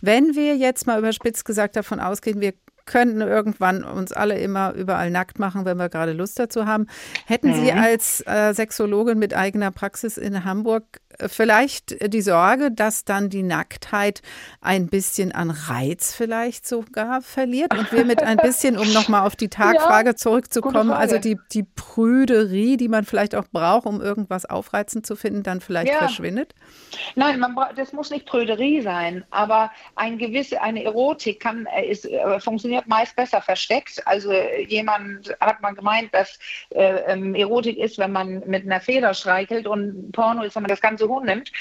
Wenn wir jetzt mal überspitzt gesagt davon ausgehen, wir könnten irgendwann uns alle immer überall nackt machen, wenn wir gerade Lust dazu haben. Hätten mhm. Sie als äh, Sexologin mit eigener Praxis in Hamburg vielleicht die Sorge, dass dann die Nacktheit ein bisschen an Reiz vielleicht sogar verliert und wir mit ein bisschen, um nochmal auf die Tagfrage ja, zurückzukommen, also die, die Prüderie, die man vielleicht auch braucht, um irgendwas aufreizend zu finden, dann vielleicht ja. verschwindet? Nein, man, das muss nicht Prüderie sein, aber ein gewisse, eine Erotik kann, äh, ist, äh, funktioniert meist besser versteckt. Also jemand hat mal gemeint, dass äh, ähm, Erotik ist, wenn man mit einer Feder streichelt und Porno ist, wenn man das ganze Huhn nimmt.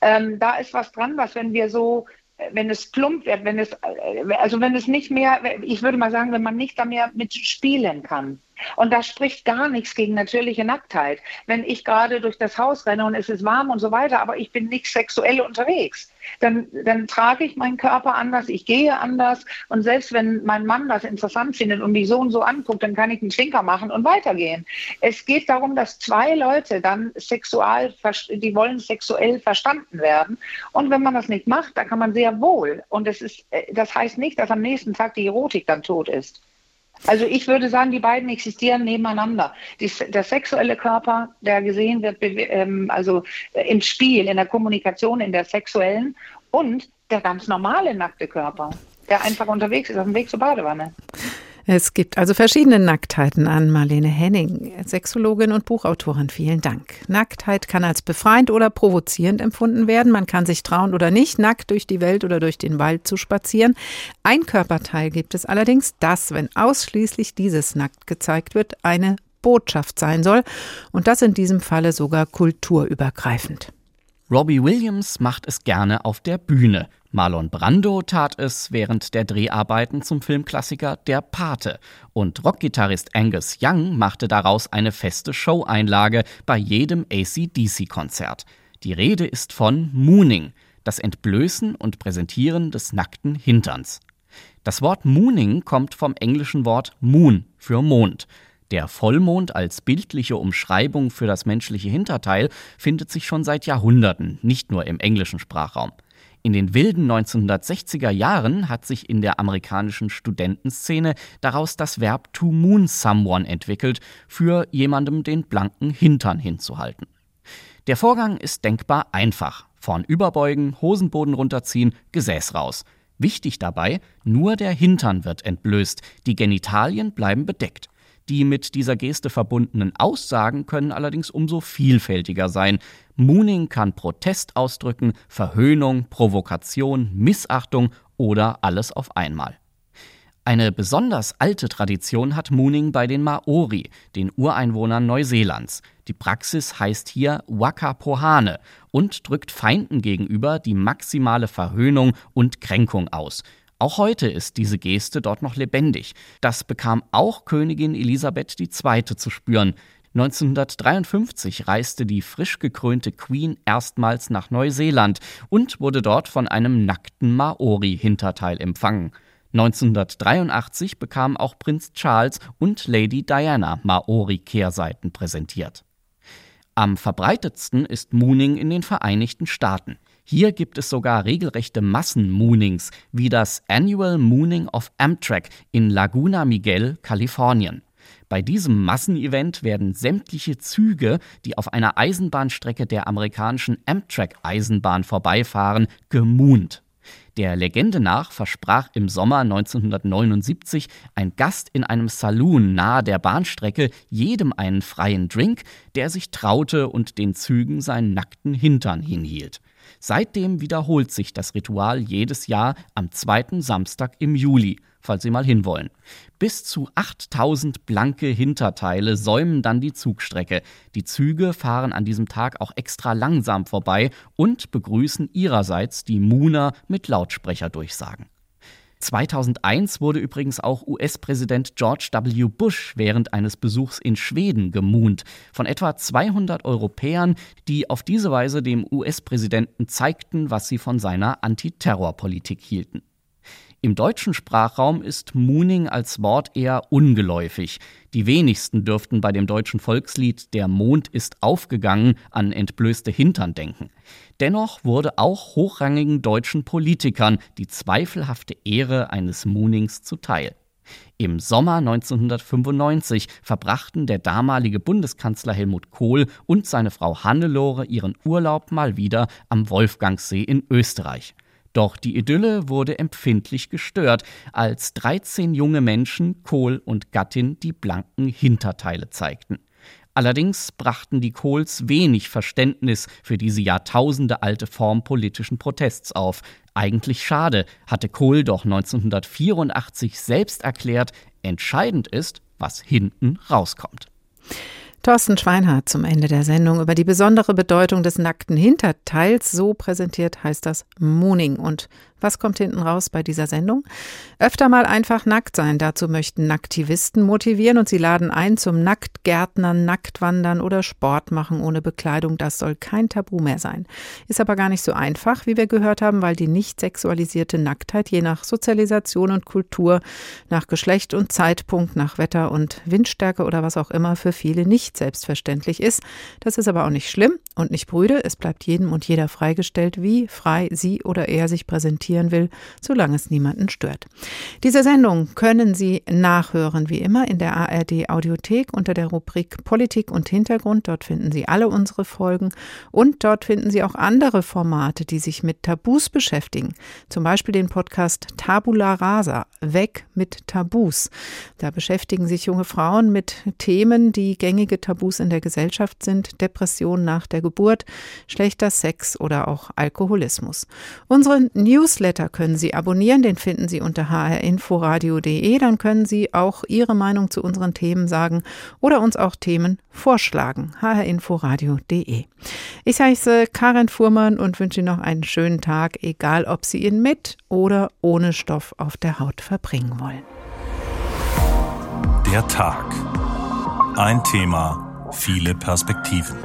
Ähm, da ist was dran, was wenn wir so wenn es plump wird, wenn es, äh, also wenn es nicht mehr, ich würde mal sagen, wenn man nicht da mehr mit spielen kann. Und da spricht gar nichts gegen natürliche Nacktheit. Wenn ich gerade durch das Haus renne und es ist warm und so weiter, aber ich bin nicht sexuell unterwegs, dann, dann trage ich meinen Körper anders, ich gehe anders. Und selbst wenn mein Mann das interessant findet und mich so und so anguckt, dann kann ich einen Schlinker machen und weitergehen. Es geht darum, dass zwei Leute dann sexual, die wollen sexuell verstanden werden. Und wenn man das nicht macht, dann kann man sehr wohl. Und es ist, äh, das heißt nicht, dass am nächsten Tag die Erotik dann tot ist. Also ich würde sagen, die beiden existieren nebeneinander. Die, der sexuelle Körper, der gesehen wird, ähm, also im Spiel, in der Kommunikation, in der sexuellen und der ganz normale nackte Körper, der einfach unterwegs ist, auf dem Weg zur Badewanne. Es gibt also verschiedene Nacktheiten an Marlene Henning, Sexologin und Buchautorin. Vielen Dank. Nacktheit kann als befreiend oder provozierend empfunden werden. Man kann sich trauen oder nicht, nackt durch die Welt oder durch den Wald zu spazieren. Ein Körperteil gibt es allerdings, das, wenn ausschließlich dieses nackt gezeigt wird, eine Botschaft sein soll. Und das in diesem Falle sogar kulturübergreifend. Robbie Williams macht es gerne auf der Bühne. Marlon Brando tat es während der Dreharbeiten zum Filmklassiker Der Pate und Rockgitarrist Angus Young machte daraus eine feste Showeinlage bei jedem ACDC-Konzert. Die Rede ist von Mooning, das Entblößen und Präsentieren des nackten Hinterns. Das Wort Mooning kommt vom englischen Wort Moon für Mond. Der Vollmond als bildliche Umschreibung für das menschliche Hinterteil findet sich schon seit Jahrhunderten, nicht nur im englischen Sprachraum. In den wilden 1960er Jahren hat sich in der amerikanischen Studentenszene daraus das Verb to moon someone entwickelt, für jemandem den blanken Hintern hinzuhalten. Der Vorgang ist denkbar einfach. Vorn überbeugen, Hosenboden runterziehen, Gesäß raus. Wichtig dabei, nur der Hintern wird entblößt, die Genitalien bleiben bedeckt. Die mit dieser Geste verbundenen Aussagen können allerdings umso vielfältiger sein. Mooning kann Protest ausdrücken, Verhöhnung, Provokation, Missachtung oder alles auf einmal. Eine besonders alte Tradition hat Mooning bei den Maori, den Ureinwohnern Neuseelands. Die Praxis heißt hier Waka Pohane und drückt Feinden gegenüber die maximale Verhöhnung und Kränkung aus. Auch heute ist diese Geste dort noch lebendig. Das bekam auch Königin Elisabeth II. zu spüren. 1953 reiste die frisch gekrönte Queen erstmals nach Neuseeland und wurde dort von einem nackten Maori-Hinterteil empfangen. 1983 bekamen auch Prinz Charles und Lady Diana Maori-Kehrseiten präsentiert. Am verbreitetsten ist Mooning in den Vereinigten Staaten. Hier gibt es sogar regelrechte Massenmoonings, wie das Annual Mooning of Amtrak in Laguna Miguel, Kalifornien. Bei diesem Massenevent werden sämtliche Züge, die auf einer Eisenbahnstrecke der amerikanischen Amtrak-Eisenbahn vorbeifahren, gemoont. Der Legende nach versprach im Sommer 1979 ein Gast in einem Saloon nahe der Bahnstrecke jedem einen freien Drink, der sich traute und den Zügen seinen nackten Hintern hinhielt. Seitdem wiederholt sich das Ritual jedes Jahr am zweiten Samstag im Juli, falls Sie mal hinwollen. Bis zu 8000 blanke Hinterteile säumen dann die Zugstrecke. Die Züge fahren an diesem Tag auch extra langsam vorbei und begrüßen ihrerseits die Muna mit Lautsprecherdurchsagen. 2001 wurde übrigens auch US-Präsident George W. Bush während eines Besuchs in Schweden gemunt von etwa 200 Europäern, die auf diese Weise dem US-Präsidenten zeigten, was sie von seiner Antiterrorpolitik hielten. Im deutschen Sprachraum ist Mooning als Wort eher ungeläufig. Die wenigsten dürften bei dem deutschen Volkslied Der Mond ist aufgegangen an entblößte Hintern denken. Dennoch wurde auch hochrangigen deutschen Politikern die zweifelhafte Ehre eines Moonings zuteil. Im Sommer 1995 verbrachten der damalige Bundeskanzler Helmut Kohl und seine Frau Hannelore ihren Urlaub mal wieder am Wolfgangsee in Österreich. Doch die Idylle wurde empfindlich gestört, als 13 junge Menschen Kohl und Gattin die blanken Hinterteile zeigten. Allerdings brachten die Kohls wenig Verständnis für diese jahrtausendealte Form politischen Protests auf. Eigentlich schade, hatte Kohl doch 1984 selbst erklärt, entscheidend ist, was hinten rauskommt. Thorsten Schweinhardt zum Ende der Sendung über die besondere Bedeutung des nackten Hinterteils. So präsentiert heißt das Mooning. Und was kommt hinten raus bei dieser Sendung? Öfter mal einfach nackt sein. Dazu möchten Nacktivisten motivieren und sie laden ein zum Nacktgärtnern, Nacktwandern oder Sport machen ohne Bekleidung. Das soll kein Tabu mehr sein. Ist aber gar nicht so einfach, wie wir gehört haben, weil die nicht sexualisierte Nacktheit je nach Sozialisation und Kultur, nach Geschlecht und Zeitpunkt, nach Wetter und Windstärke oder was auch immer für viele nicht selbstverständlich ist. Das ist aber auch nicht schlimm und nicht brüde. Es bleibt jedem und jeder freigestellt, wie frei sie oder er sich präsentiert diskutieren will, solange es niemanden stört. Diese Sendung können Sie nachhören, wie immer, in der ARD Audiothek unter der Rubrik Politik und Hintergrund. Dort finden Sie alle unsere Folgen und dort finden Sie auch andere Formate, die sich mit Tabus beschäftigen. Zum Beispiel den Podcast Tabula Rasa, Weg mit Tabus. Da beschäftigen sich junge Frauen mit Themen, die gängige Tabus in der Gesellschaft sind. Depression nach der Geburt, schlechter Sex oder auch Alkoholismus. Unseren Newsletter können Sie abonnieren, den finden Sie unter hrinforadio.de. Dann können Sie auch Ihre Meinung zu unseren Themen sagen oder uns auch Themen vorschlagen. hrinforadio.de. Ich heiße Karin Fuhrmann und wünsche Ihnen noch einen schönen Tag, egal ob Sie ihn mit oder ohne Stoff auf der Haut verbringen wollen. Der Tag. Ein Thema, viele Perspektiven.